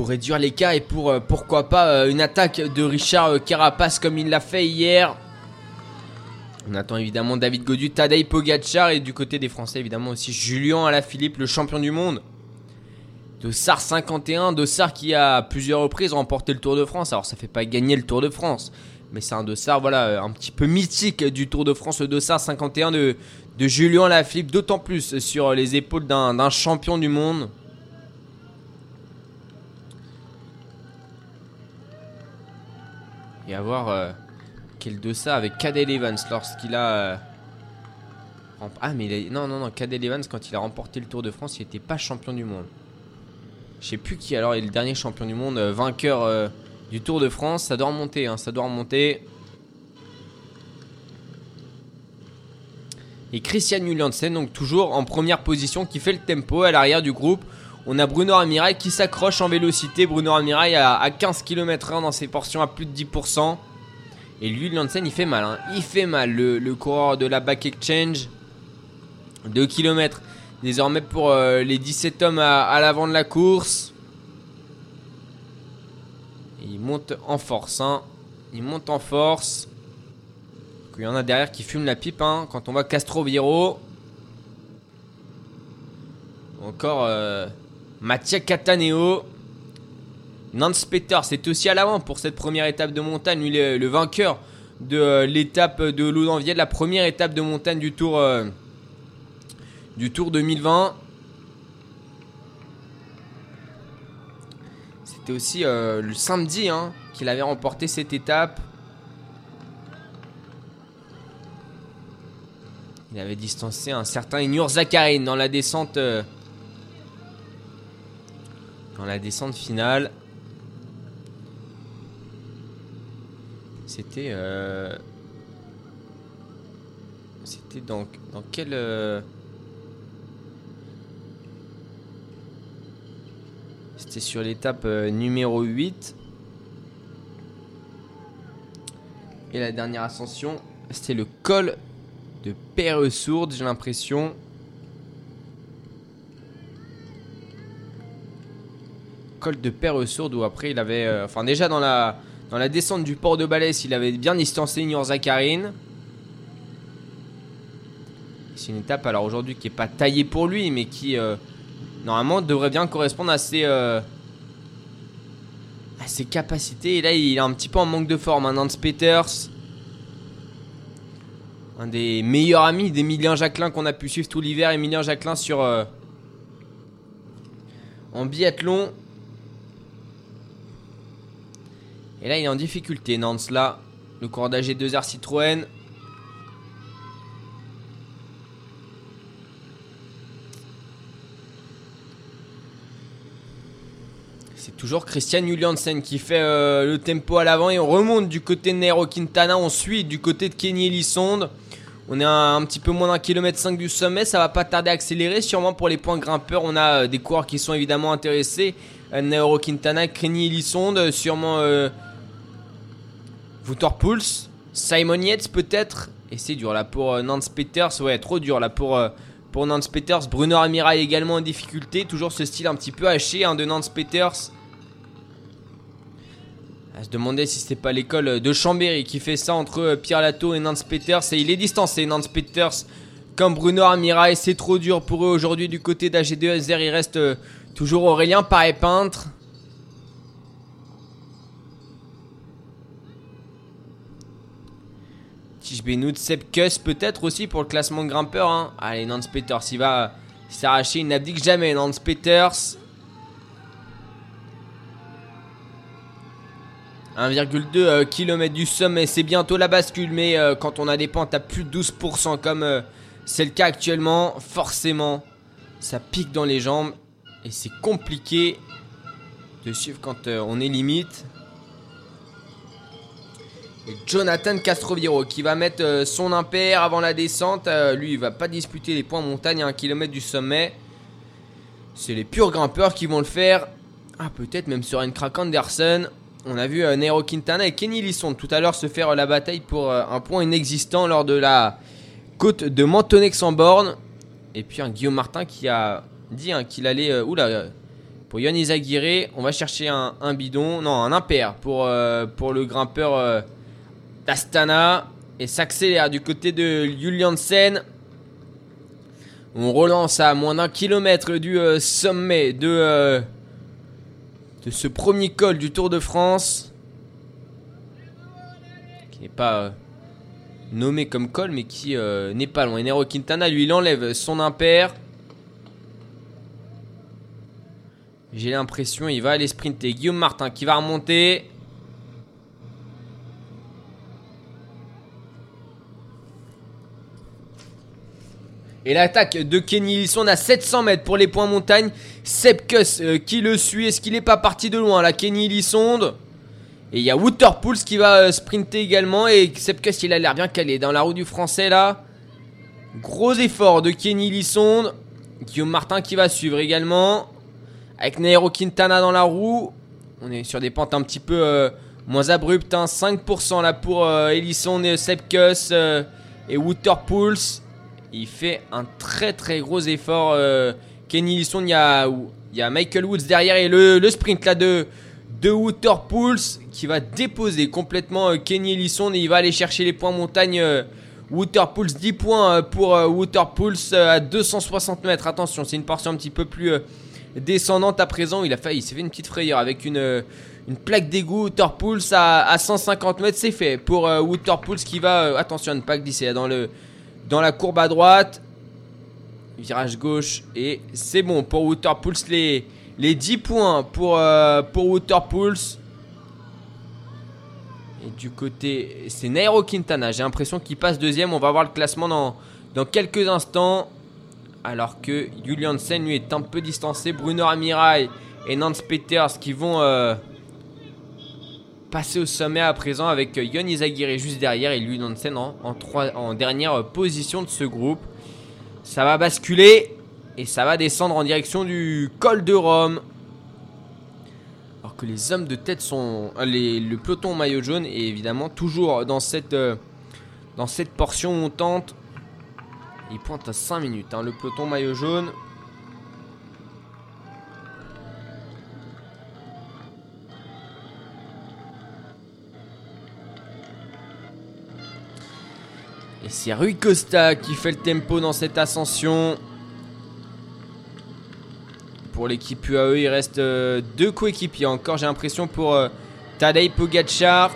B: Pour réduire les cas et pour euh, pourquoi pas euh, une attaque de Richard euh, Carapace comme il l'a fait hier. On attend évidemment David Godu, Tadej Pogacar et du côté des Français évidemment aussi Julien Alaphilippe, le champion du monde. Dossard 51, Dossard qui a plusieurs reprises remporté le Tour de France. Alors ça fait pas gagner le Tour de France, mais c'est un Dossard voilà un petit peu mythique du Tour de France, le Dossard 51 de, de Julien Alaphilippe, d'autant plus sur les épaules d'un champion du monde. Et avoir euh, quel de ça avec Cadel Evans lorsqu'il a. Euh, ah, mais il non, non, non, Cadel Evans, quand il a remporté le Tour de France, il n'était pas champion du monde. Je sais plus qui alors est le dernier champion du monde, euh, vainqueur du Tour de France. Ça doit remonter, hein, ça doit remonter. Et Christian Juliansen, donc toujours en première position, qui fait le tempo à l'arrière du groupe. On a Bruno Ramirail qui s'accroche en vélocité. Bruno Ramirail à, 15 km/h dans ses portions à plus de 10%. Et lui, Lansen, il fait mal. Hein. Il fait mal, le, coureur de la Back Exchange. 2 km désormais pour euh, les 17 hommes à, l'avant de la course. il monte en force. Hein. Il monte en force. Il y en a derrière qui fument la pipe. Hein. Quand on voit Castro Viro. Encore euh, Mattia Cataneo. Nance Peter, c'est aussi à l'avant pour cette première étape de montagne. Lui, le, le vainqueur de euh, l'étape de l'Oudanvier, la première étape de montagne du Tour, euh, du tour 2020. C'était aussi euh, le samedi hein, qu'il avait remporté cette étape. Il avait distancé un certain Ignor Zakharine dans la descente dans la descente finale. C'était. Euh, c'était dans, quel. Euh, c'était sur l'étape euh, numéro 8. Et la dernière ascension, c'était le col de Père-Sourde, j'ai l'impression. Col de Père Sourde où après il avait. Euh, enfin, déjà dans la, dans la descente du port de Balès, il avait bien distancé Ignor Zakharine. C'est une étape, alors aujourd'hui, qui n'est pas taillée pour lui, mais qui euh, normalement devrait bien correspondre à ses, euh, à ses capacités. Et là, il est un petit peu en manque de forme. Hein. Nance Peters, un des meilleurs amis d'Emilien Jacquelin qu'on a pu suivre tout l'hiver. Emilien Jacquelin sur. en biathlon. Et là, il est en difficulté, Nance, là. Le coureur d'AG2R Citroën. C'est toujours Christian Juliansen qui fait euh, le tempo à l'avant et on remonte du côté de Nero Quintana. On suit du côté de Kenny Elisonde. On est un petit peu moins d'un kilomètre 5 du sommet. Ça va pas tarder à accélérer. Sûrement pour les points grimpeurs, on a euh, des coureurs qui sont évidemment intéressés. Euh, Quintana, Kenny Elisonde, sûrement Pulse, Simon Yates peut-être. Et c'est dur là pour euh, Nance Peters. Ouais, trop dur là pour, euh, pour Nance Peters. Bruno Amirail également en difficulté. Toujours ce style un petit peu haché hein, de Nance Peters. À se demander si c'était pas l'école de Chambéry qui fait ça entre euh, Pierre Lato et Nance Peters. Et il est distancé, Nance Peters. Comme Bruno Amirail, c'est trop dur pour eux aujourd'hui du côté d'AG2SR. Il reste toujours Aurélien Paré-Peintre. Tige Benoît, Sepkus peut-être aussi pour le classement de grimpeur. Hein. Allez, Nance Peters, il va s'arracher, il n'abdique jamais. Nance Peters. 1,2 km du sommet, c'est bientôt la bascule, mais euh, quand on a des pentes à plus de 12% comme euh, c'est le cas actuellement, forcément, ça pique dans les jambes et c'est compliqué de suivre quand euh, on est limite. Jonathan Castroviro qui va mettre euh, son impair avant la descente. Euh, lui, il va pas disputer les points montagne à un kilomètre du sommet. C'est les purs grimpeurs qui vont le faire. Ah, peut-être même sur une crack Anderson. On a vu Nero Quintana et Kenny Lisson tout à l'heure se faire la bataille pour un point inexistant lors de la côte de Mentonex en borne. Et puis un Guillaume Martin qui a dit hein, qu'il allait. oula, pour Yannis Aguirre, on va chercher un, bidon, non, un impair pour, euh, le grimpeur euh, d'Astana. Et s'accélère du côté de Juliansen. On relance à moins d'un kilomètre du euh, sommet de, de ce premier col du Tour de France. Qui n'est pas nommé comme col, mais qui n'est pas loin. Nero Quintana, lui, il enlève son impair. J'ai l'impression il va aller sprinter. Guillaume Martin qui va remonter. Et l'attaque de Kenny Lisson à 700 mètres pour les points montagne. Sepkus euh, qui le suit. Est-ce qu'il n'est pas parti de loin là Kenny Lissonde. Et il y a Waterpools qui va euh, sprinter également. Et Sepkus il a l'air bien calé dans la roue du français là. Gros effort de Kenny Lissonde. Guillaume Martin qui va suivre également. Avec Nairo Quintana dans la roue. On est sur des pentes un petit peu euh, moins abruptes. 5% hein. là pour euh, Ellison, Sepkus et Waterpools. Il fait un très très gros effort. Kenny Ellison, il y a, Michael Woods derrière et le, sprint là de, de qui va déposer complètement Kenny Ellison et il va aller chercher les points montagne. Waterpools 10 points pour Waterpools à 260 mètres. Attention, c'est une portion un petit peu plus descendante à présent. Il a failli, il s'est fait une petite frayeur avec une, euh, plaque d'égout Waterpools à, à 150 mètres. C'est fait pour euh, Waterpools qui va, euh, attention à ne pas glisser dans, le, dans la courbe à droite. Virage gauche et c'est bon pour Waterpools. Les, les 10 points pour, pour Waterpools. Et du côté, c'est Nairo Quintana. J'ai l'impression qu'il passe deuxième. On va voir le classement dans, quelques instants alors que Julian Sen lui est un peu distancé. Bruno Amirai et Nance Peters qui vont euh, passer au sommet à présent avec euh, Yon Izagirre juste derrière et Julian Sen en, en dernière position de ce groupe. Ça va basculer et ça va descendre en direction du col de Rome. Alors que les hommes de tête sont. Euh, le peloton maillot jaune est évidemment toujours dans cette, dans cette portion montante il pointe à 5 minutes. Hein. Le peloton maillot jaune. C'est Rui Costa qui fait le tempo dans cette ascension. Pour l'équipe UAE, il reste euh, deux coéquipiers encore, j'ai l'impression, pour euh, Tadej Pogacar.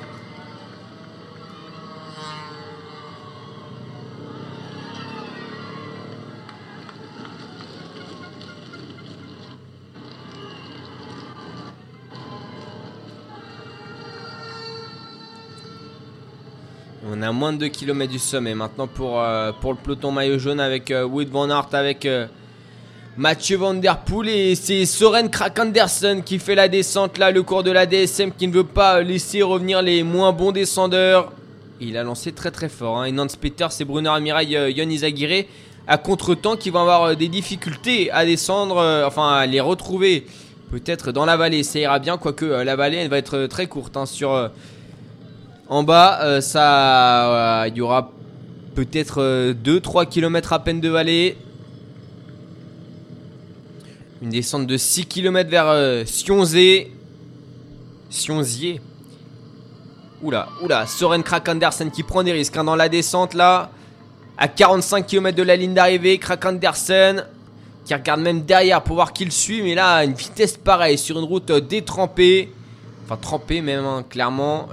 B: On a moins de 2 km du sommet maintenant pour, euh, pour le peloton maillot jaune avec euh, Wood Van Aert, avec euh, Mathieu Van Der Poel et c'est Soren Krak Andersen qui fait la descente là, le cours de la DSM qui ne veut pas laisser revenir les moins bons descendeurs. Il a lancé très très fort. Hein. Et Nance Peters et Bruno Amirail, Yon Izagirre à contre-temps qui vont avoir des difficultés à descendre, enfin à les retrouver peut-être dans la vallée. Ça ira bien, quoique la vallée elle va être très courte hein, sur en bas, euh, ça, euh, il y aura peut-être 2-3 euh, km à peine de vallée. Une descente de 6 km vers Sionzé. Sionzier. Oula, oula, Soren Krak Andersen qui prend des risques hein, dans la descente là. À 45 km de la ligne d'arrivée, Krak Andersen qui regarde même derrière pour voir qui le suit. Mais là, une vitesse pareille sur une route détrempée. Enfin, trempée même, hein, clairement.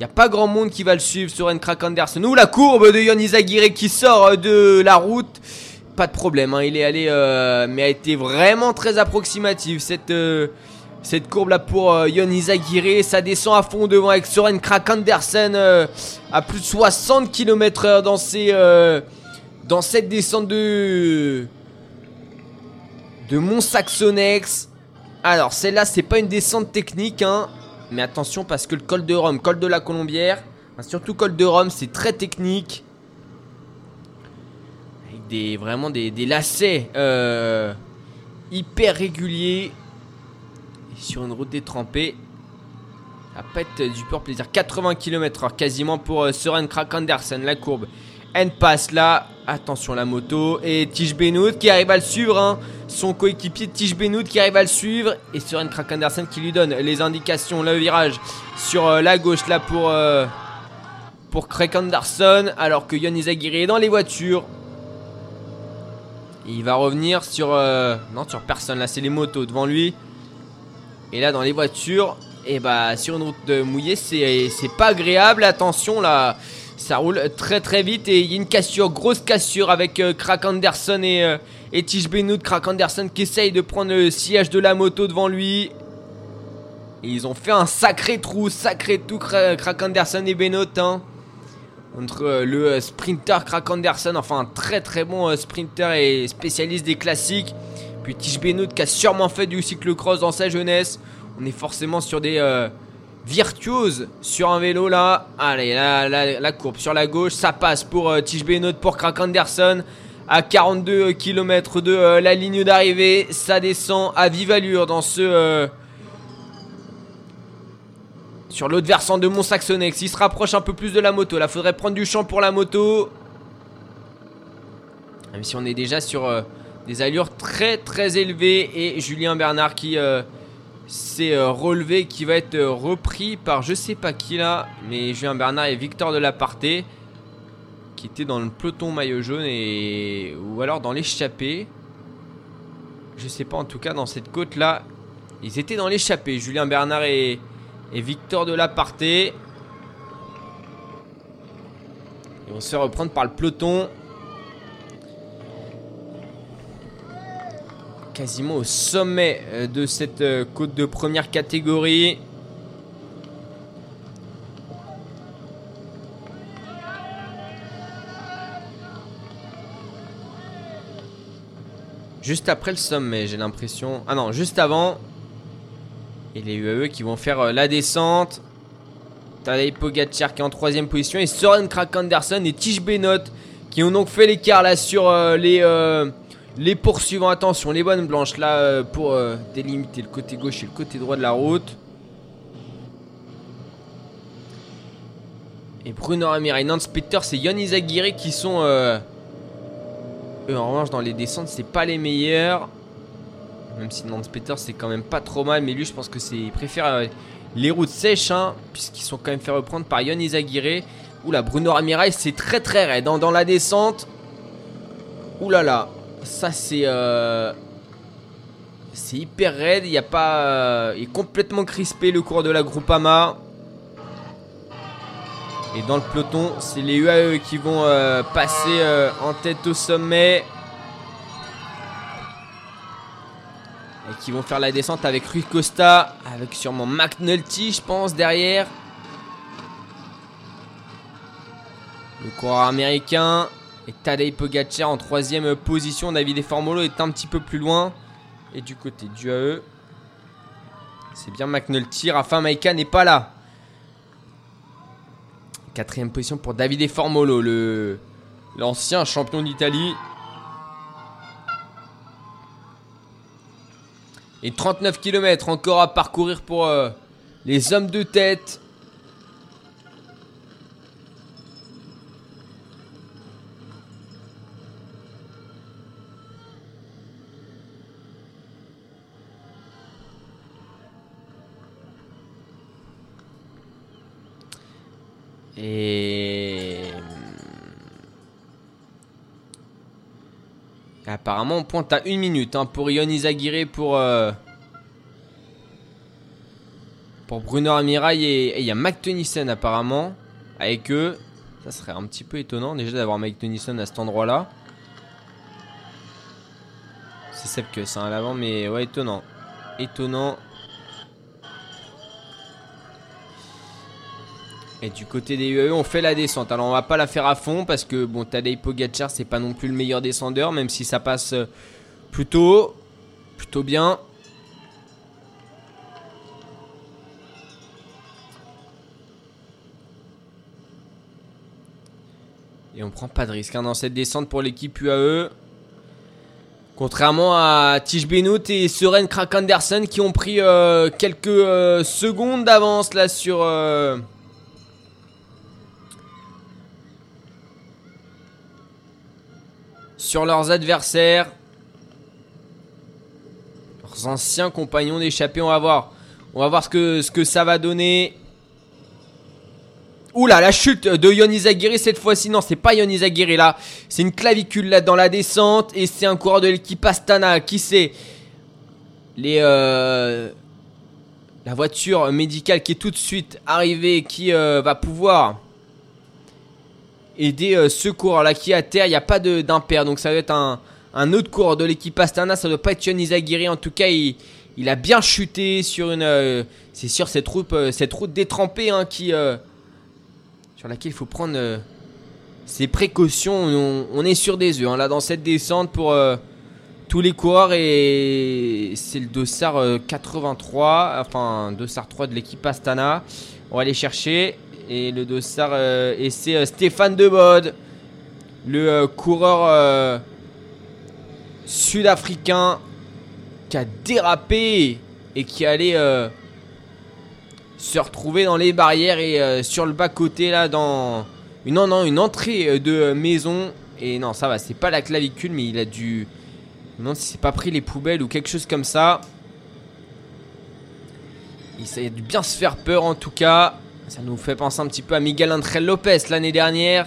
B: N'y a pas grand monde qui va le suivre sur Krak Anderson. Ou la courbe de Yon Izagirre qui sort euh, de la route. Pas de problème, hein. il est allé, euh, mais a été vraiment très approximative cette, cette courbe là pour euh, Izagirre. Ça descend à fond devant avec Soren Krak Andersen à plus de 60 km/h dans cette descente de, de Mont-Saxonex. Alors, celle-là, c'est pas une descente technique, hein. Mais attention parce que le col de Rome, col de la Colombière, surtout col de Rome, c'est très technique. Avec des, vraiment des, lacets euh, hyper réguliers. Et sur une route détrempée. Ça pète du pur plaisir. 80 km/h quasiment pour euh, Søren Krak Andersen, la courbe. Elle passe là. Attention la moto. Et Tige Benoît qui arrive à le suivre. Hein. Son coéquipier Tige Benoît qui arrive à le suivre. Et Søren Krak Andersen qui lui donne les indications. Le virage sur euh, la gauche là pour, euh, Andersen. Alors que Yon Izagiri est dans les voitures. il va revenir sur... Euh, non sur personne là c'est les motos devant lui. Et là dans les voitures. Et bah sur une route mouillée c'est pas agréable. Attention là. Ça roule très très vite et il y a une cassure, grosse cassure avec euh, Krak Anderson et, euh, et Tish Benoît. Krak Anderson qui essaye de prendre le sillage de la moto devant lui. Ils ont fait un sacré trou, sacré tout Krak Anderson et Benoît. Hein. Entre euh, le sprinter Krak Anderson, enfin un très très bon sprinter et spécialiste des classiques. Puis Tish Benoît qui a sûrement fait du cyclocross dans sa jeunesse. On est forcément sur des virtuose sur un vélo là. Allez, la, courbe sur la gauche, ça passe pour euh, Tige pour Krak Anderson. À 42 km de euh, la ligne d'arrivée, ça descend à vive allure dans ce... Euh, sur l'autre versant de Mont-Saxonex. Il se rapproche un peu plus de la moto. Là, faudrait prendre du champ pour la moto. Même si on est déjà sur des allures très très élevées. Et Julien Bernard qui c'est euh, relevé qui va être euh, repris par je sais pas qui là, mais Julien Bernard et Victor Delaparté qui étaient dans le peloton maillot jaune et ou alors dans l'échappée. Je sais pas en tout cas dans cette côte là, ils étaient dans l'échappée. Julien Bernard et, et Victor Delaparté. Ils vont se reprendre par le peloton. Quasiment au sommet euh, de cette euh, côte de première catégorie. Juste après le sommet, j'ai l'impression. Ah non, juste avant. Et les UAE qui vont faire euh, la descente. Tadej Pogacar qui est en troisième position. Et Soren Krak Anderson et Tige Benot qui ont donc fait l'écart là sur les, les poursuivants, attention, les bonnes blanches là euh, pour euh, délimiter le côté gauche et le côté droit de la route. Et Bruno Ramirez, Nance Peter, c'est Yann Izagirre qui sont... Euh, en revanche dans les descentes c'est pas les meilleurs. Même si Nance c'est quand même pas trop mal. Mais lui je pense que c'est... Il préfère les routes sèches hein, puisqu'ils sont quand même fait reprendre par Yann Izagirre. Oula Bruno Ramirez c'est très très raide dans, hein, dans la descente. Oulala. Là. Ça, c'est. Euh, c'est hyper raide. Il pas. Euh, est complètement crispé le cours de la Groupama. Et dans le peloton, c'est les UAE qui vont euh, passer en tête au sommet. Et qui vont faire la descente avec Rui Costa. Avec sûrement McNulty, je pense, derrière. Le coureur américain. Et Tadej Pogacar en troisième position. David Formolo est un petit peu plus loin. Et du côté du AE, c'est bien McNulty. Rafa Maika n'est pas là. Quatrième position pour David Formolo, le l'ancien champion d'Italie. Et 39 km encore à parcourir pour euh, les hommes de tête. Et... Apparemment, on pointe à une minute hein, pour Ion Izagirre pour, euh, pour Bruno Amirail et il y a Mac Tennyson apparemment avec eux. Ça serait un petit peu étonnant déjà d'avoir Mike Tennyson à cet endroit-là. C'est Seb que c'est à l'avant, mais ouais, étonnant. Étonnant. Et du côté des UAE, on fait la descente. Alors on va pas la faire à fond parce que bon, Tadej Pogacar c'est pas non plus le meilleur descendeur, même si ça passe euh, plutôt, plutôt bien. Et on prend pas de risque hein, dans cette descente pour l'équipe UAE. Contrairement à Tige Benoît et Soren Krak Andersen qui ont pris euh, quelques euh, secondes d'avance là sur... sur leurs adversaires. Leurs anciens compagnons d'échappée. On va voir. Ce que, ça va donner. Oula, la chute de Yon Izagiri cette fois-ci. Non, c'est pas Yon Izagiri là. C'est une clavicule là dans la descente. Et c'est un coureur de l'équipe Astana. Qui c'est? Les. Euh, la voiture médicale qui est tout de suite arrivée. Qui euh, va pouvoir aider euh, ce coureur là qui est à terre. Il n'y a pas d'impair. Donc ça va être un, autre coureur de l'équipe Astana. Ça doit pas être Izagiri. En tout cas, il, a bien chuté sur une. c'est sûr, cette route, cette route détrempée hein, qui sur laquelle il faut prendre euh, ses précautions. On, est sur des œufs hein, là dans cette descente pour euh, tous les coureurs et c'est le dossard 83, euh, enfin dossard 3 de l'équipe Astana. On va aller chercher et le dossard et c'est Stéphane Debode, le coureur sud-africain qui a dérapé et qui allait se retrouver dans les barrières et euh, sur le bas côté là dans une non, non une entrée euh, de maison. Et non ça va c'est pas la clavicule mais il a dû non si c'est pas pris les poubelles ou quelque chose comme ça. Il a dû bien se faire peur en tout cas ça nous fait penser un petit peu à Miguel André Lopez l'année dernière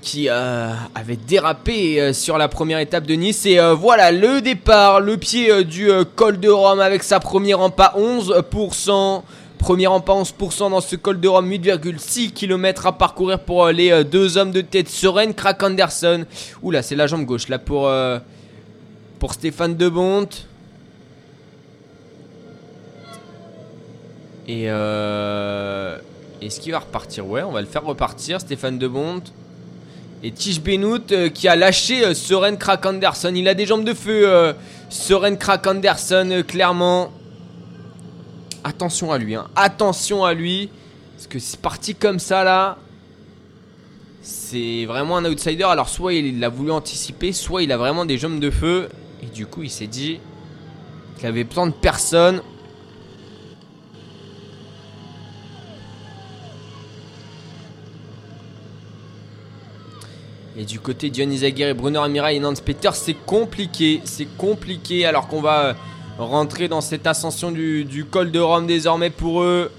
B: qui euh, avait dérapé euh, sur la première étape de Nice. Et euh, voilà le départ, le pied du col de Rome avec sa première à 11%. Premier à 11% dans ce col de Rome, 8,6 km à parcourir pour les deux hommes de tête sereine, Krak Anderson. Oula, c'est la jambe gauche là pour, pour Stéphane Debont. Et est-ce qu'il va repartir? Ouais, on va le faire repartir, Stéphane Debont. Et Tish Benoît euh, qui a lâché euh, Soren Krak Anderson. Il a des jambes de feu, euh, Soren Krak Anderson, clairement. Attention à lui, hein. attention à lui. Parce que c'est parti comme ça là. C'est vraiment un outsider. Alors soit il a voulu anticiper, soit il a vraiment des jambes de feu. Et du coup il s'est dit qu'il avait besoin de personne. Et du côté Dionys Aguirre et Bruno Amira et Nance Peter, c'est compliqué. C'est compliqué alors qu'on va euh, rentrer dans cette ascension du, col de Rome désormais pour eux.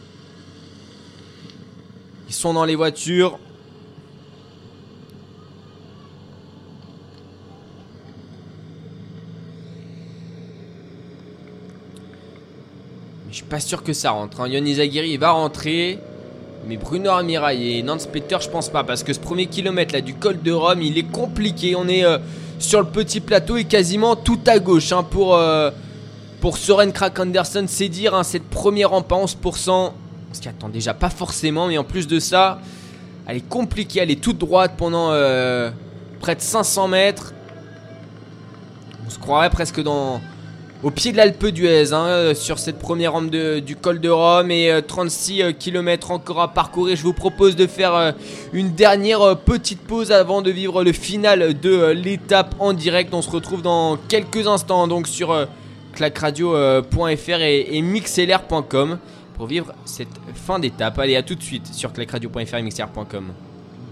B: Ils sont dans les voitures. Mais je suis pas sûr que ça rentre. Hein. Yonis il va rentrer. Mais Bruno Amirail et Nance Peter, je pense pas. Parce que ce premier kilomètre là du col de Rome, il est compliqué. On est euh, sur le petit plateau et quasiment tout à gauche hein, pour, euh, pour Soren Krak Anderson. C'est dire, hein, cette première rampe à 11%. Ce qui attend déjà pas forcément. Mais en plus de ça, elle est compliquée. Elle est toute droite pendant euh, près de 500 mètres. On se croirait presque dans au pied de l'Alpe d'Huez, hein, euh, sur cette première rampe du col de Rome et 36 euh, euh, km encore à parcourir. Je vous propose de faire une dernière petite pause avant de vivre le final de l'étape en direct. On se retrouve dans quelques instants donc sur clacradio.fr et, et mixlr.com pour vivre cette fin d'étape. Allez, à tout de suite sur clacradio.fr et mixlr.com.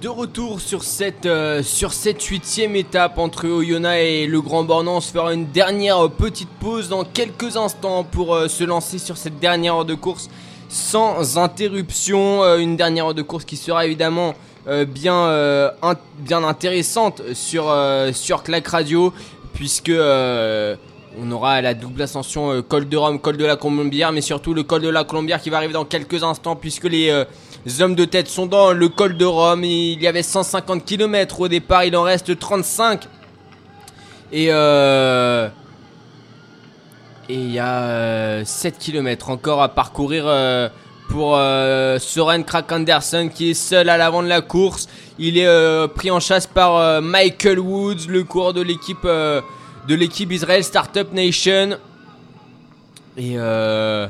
B: De retour sur cette, euh, sur cette huitième étape entre Oyonnax et le Grand Bornand, on se fera une dernière petite pause dans quelques instants pour euh, se lancer sur cette dernière heure de course sans interruption. Euh, une dernière heure de course qui sera évidemment bien, intéressante sur, sur Clac Radio puisque on aura la double ascension col de Rome, col de la Colombière, mais surtout le col de la Colombière qui va arriver dans quelques instants puisque les euh, hommes de tête sont dans le col de Rome. Il y avait 150 km au départ, il en reste 35. Et euh, et il y a 7 km encore à parcourir pour Soren Krak Andersen qui est seul à l'avant de la course. Il est pris en chasse par Michael Woods, le coureur de l'équipe de l'équipe Israel Startup Nation. Et, euh,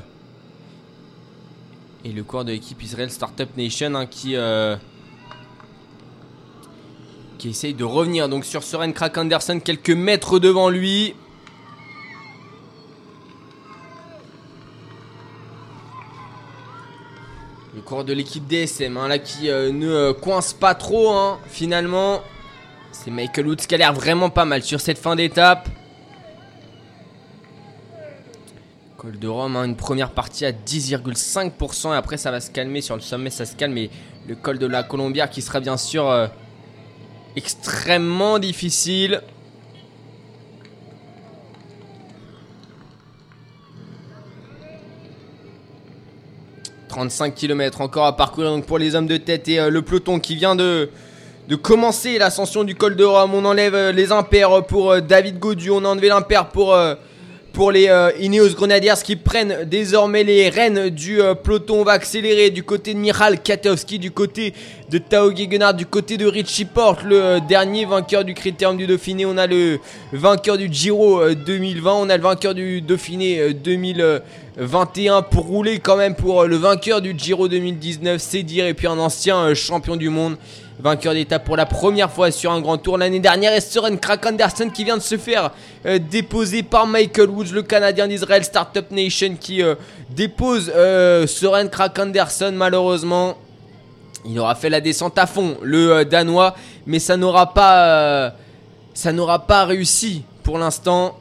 B: et le corps de l'équipe Israel Startup Nation hein, qui, euh, qui essaye de revenir donc sur Soren Krak Anderson quelques mètres devant lui. Le corps de l'équipe DSM hein, là qui euh, ne coince pas trop hein, finalement. C'est Michael Woods qui a l'air vraiment pas mal sur cette fin d'étape. Col de Rome, hein, une première partie à 10,5% et après ça va se calmer sur le sommet, ça se calme. Et le col de la Colombière qui sera bien sûr euh, extrêmement difficile. « 35 km encore à parcourir pour les hommes de tête et euh, le peloton qui vient de, commencer l'ascension du col de Rome. On enlève euh, les impairs pour David Godu, on a enlevé l'impair pour, pour les Ineos Grenadiers qui prennent désormais les rênes du peloton. On va accélérer du côté de Michal Katowski, du côté de Tao Gegenhardt, du côté de Richie Porte, le dernier vainqueur du Critérium du Dauphiné. On a le vainqueur du Giro 2020, on a le vainqueur du Dauphiné 2021 pour rouler quand même pour le vainqueur du Giro 2019, c'est dire, et puis un ancien champion du monde vainqueur d'étape pour la première fois sur un grand tour l'année dernière. Et Soren Krak Anderson qui vient de se faire euh, déposer par Michael Woods, le Canadien d'Israël Startup Nation, qui euh, dépose euh, Soren Krak Anderson malheureusement. Il aura fait la descente à fond, le Danois, mais ça n'aura pas, ça n'aura pas réussi pour l'instant.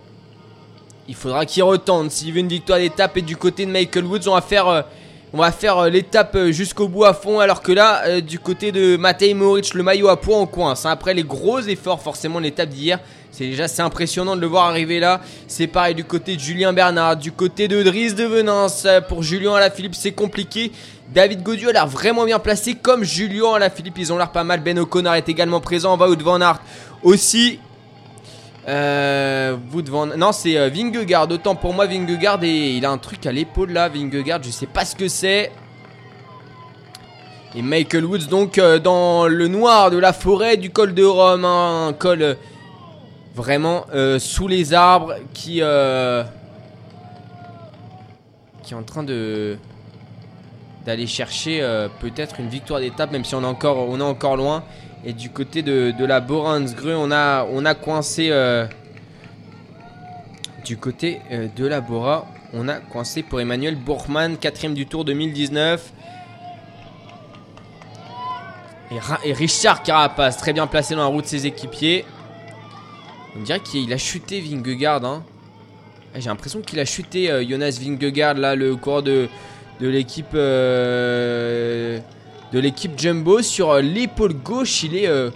B: Il faudra qu'il retente s'il veut une victoire d'étape. Et du côté de Michael Woods, on va faire on va faire euh, l'étape euh, jusqu'au bout à fond. Alors que là, euh, du côté de Matej Moric, le maillot à point en coince. Après les gros efforts, forcément, l'étape d'hier. C'est déjà c'est impressionnant de le voir arriver là. C'est pareil du côté de Julien Bernard, du côté de Driss de Venance. Pour Julien Alaphilippe, c'est compliqué. David Godieu a l'air vraiment bien placé, comme Julien Alaphilippe. Ils ont l'air pas mal. Ben O'Connor est également présent. Wout Van Aert aussi. Euh. Non, c'est euh, Vingegaard. Autant pour moi, Vingegaard. Et il a un truc à l'épaule là, Vingegaard. Je sais pas ce que c'est. Et Michael Woods, donc, euh, dans le noir de la forêt du col de Rome. Hein, un col euh, vraiment sous les arbres qui. qui est en train de. d'aller chercher peut-être une victoire d'étape, même si on est encore loin. Et du côté de, la Boransgru, on a, on a coincé. Euh, du côté euh, de la Bora, on a coincé pour Emmanuel Bourgman, quatrième du tour 2019. Et, Richard Carapace, très bien placé dans la roue de ses équipiers. On dirait qu'il a chuté Vingegaard. Hein. Ah, j'ai l'impression qu'il a chuté euh, Jonas Vingegaard, là, le cours de, de l'équipe de l'équipe Jumbo. Sur euh, l'épaule gauche, il est euh,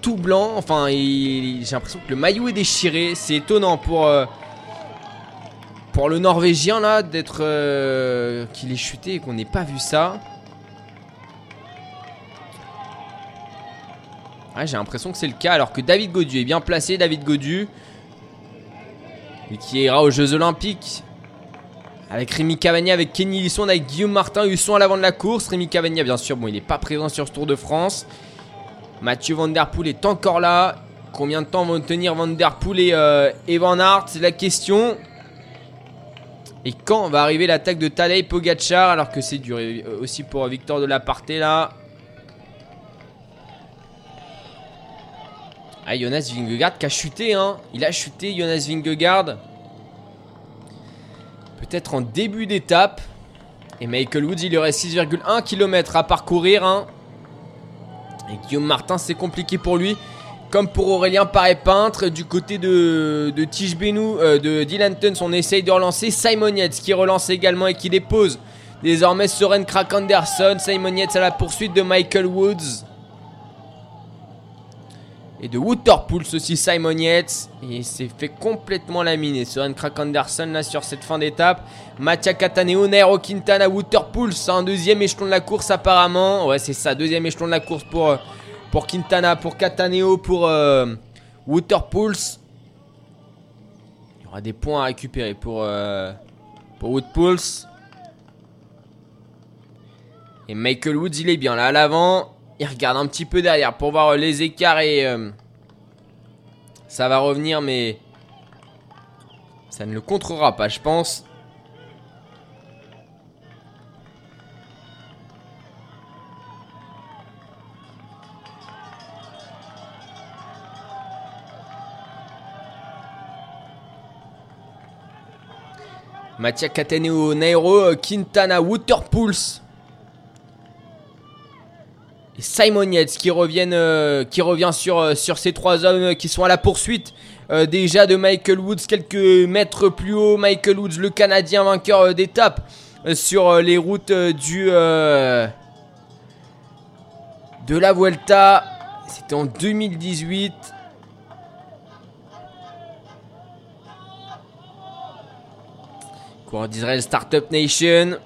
B: tout blanc. Enfin, j'ai l'impression que le maillot est déchiré. C'est étonnant pour, euh, le Norvégien là d'être qu'il ait chuté et qu'on n'ait pas vu ça. j'ai l'impression que c'est le cas alors que David Godu est bien placé. David Godu, qui ira aux Jeux Olympiques avec Rémi Cavagna, avec Kenny Lisson, avec Guillaume Martin, Husson à l'avant de la course. Rémi Cavagna, bien sûr, bon, il n'est pas présent sur ce Tour de France. Mathieu Van Der Poel est encore là. Combien de temps vont tenir Van Der Poel et, euh, Van C'est la question. Et quand va arriver l'attaque de Tadej Pogacar alors que c'est dur euh, aussi pour Victor de la Parté là? Ah Jonas Vingegaard qui a chuté hein. Il a chuté Jonas Vingegaard peut-être en début d'étape. Et Michael Woods, il y aurait 6,1 km à parcourir. Hein. Et Guillaume Martin, c'est compliqué pour lui. Comme pour Aurélien Paré-Peintre, du côté de, de Tige Benou, euh, de Dylan Tuns, on essaye de relancer. Simon Yates qui relance également et qui dépose désormais Soren Krak Anderson. Simon Yates à la poursuite de Michael Woods. Et de Waterpools aussi, Simon Yates. Et il s'est fait complètement laminer. Soren Krak Anderson là sur cette fin d'étape. Mattia Cataneo, Nairo Quintana, Waterpools. Un deuxième échelon de la course apparemment. Ouais, c'est ça, deuxième échelon de la course pour, euh, Quintana, pour Cataneo, pour euh, Waterpools. Il y aura des points à récupérer pour, euh, pour. Et Michael Woods, il est bien là à l'avant. Il regarde un petit peu derrière pour voir les écarts et euh, ça va revenir, mais ça ne le contrera pas, je pense. Mattia Cateneo, Nairo, Quintana, Waterpools. Simon Yates qui, reviennent, euh, qui revient sur, euh, sur ces trois hommes qui sont à la poursuite euh, déjà de Michael Woods quelques mètres plus haut. Michael Woods, le Canadien vainqueur d'étape sur les routes du de la Vuelta. C'était en 2018. Coureur d'Israël Startup Nation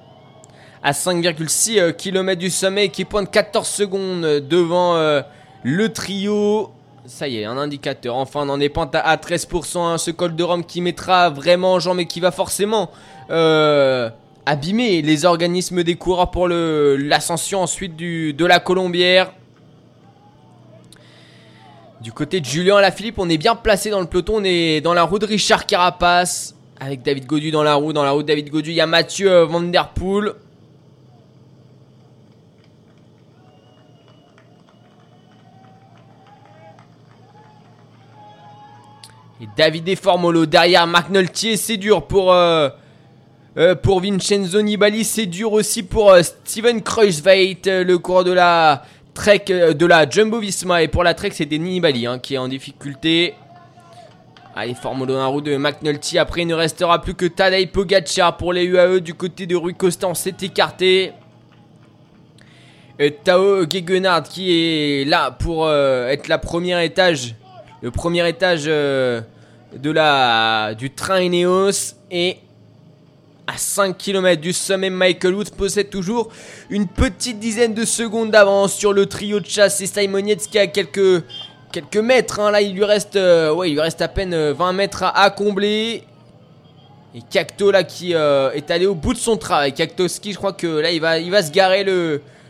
B: à 5,6 km du sommet qui pointe 14 secondes devant euh, le trio. Ça y est, un indicateur. Enfin, on en est pente à 13%. Hein, ce col de Rome qui mettra vraiment en jambe et qui va forcément euh, abîmer les organismes des coureurs pour l'ascension ensuite de la Colombière. Du côté de Julien Alaphilippe, on est bien placé dans le peloton. On est dans la roue de Richard Carapace. Avec David Godu dans la roue. Dans la roue de David Godu, il y a Mathieu euh, Van Poel. Et David Formolo derrière McNulty, c'est dur pour, euh, euh, pour Vincenzo Nibali, c'est dur aussi pour euh, Steven Kreuzveit, le coureur de la Trek, de la Jumbo Visma. Et pour la Trek, c'était Nibali hein, qui est en difficulté. Allez, Formolo dans la roue de McNulty. Après, il ne restera plus que Tadej Pogacar pour les UAE du côté de Rui Costa. On s'est écarté. Tao Gegenhardt qui est là pour être la première étage le premier étage euh, du train Ineos et à 5 km du sommet, Michael Woods possède toujours une petite dizaine de secondes d'avance sur le trio de chasse et Simon qui a quelques, mètres. Hein. Là, il lui, reste, euh, il lui reste à peine 20 euh, mètres à, combler. Et Cacto là qui est allé au bout de son travail. Cactoski, je crois que là, il va, il se garer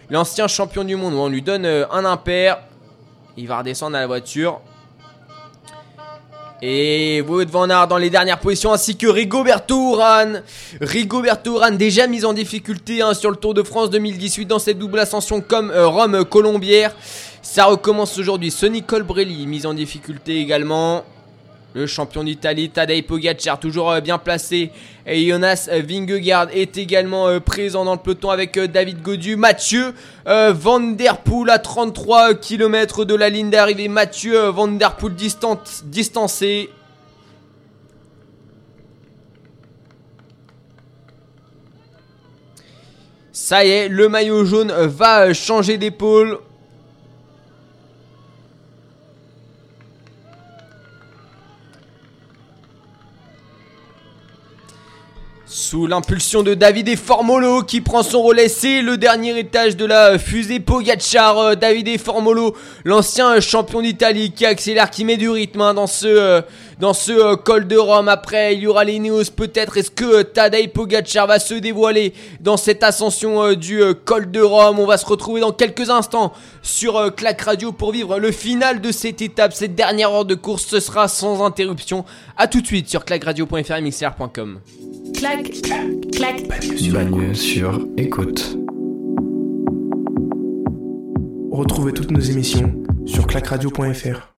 B: l'ancien champion du monde. On lui donne un impair. Il va redescendre à la voiture. Et Wout van dans les dernières positions ainsi que Rigoberto Urán. Rigoberto Urán déjà mis en difficulté hein, sur le Tour de France 2018 dans cette double ascension comme euh, Rome Colombière. Ça recommence aujourd'hui. Sonny Colbrelli mis en difficulté également le champion d'Italie Tadej Pogacar toujours euh, bien placé. Et Jonas Vingegaard est également euh, présent dans le peloton avec euh, David Godu. Mathieu Van Der Poel à 33 km de la ligne d'arrivée. Mathieu Van Der Poel distancé. Ça y est, le maillot jaune va changer d'épaule. Sous l'impulsion de David et Formolo qui prend son relais, c'est le dernier étage de la fusée Pogacar. Euh, David et Formolo, l'ancien champion d'Italie qui accélère, qui met du rythme hein, dans ce, euh, dans ce euh, col de Rome. Après, il y aura les Neos peut-être. Est-ce que Tadej Pogacar va se dévoiler dans cette ascension du col de Rome? On va se retrouver dans quelques instants sur Clac Radio pour vivre le final de cette étape, cette dernière heure de course. Ce sera sans interruption. A tout de suite sur clacradio.fr et mixr.com. Clac,
C: clac, Bagne sur écoute. Retrouvez toutes nos émissions sur clacradio.fr.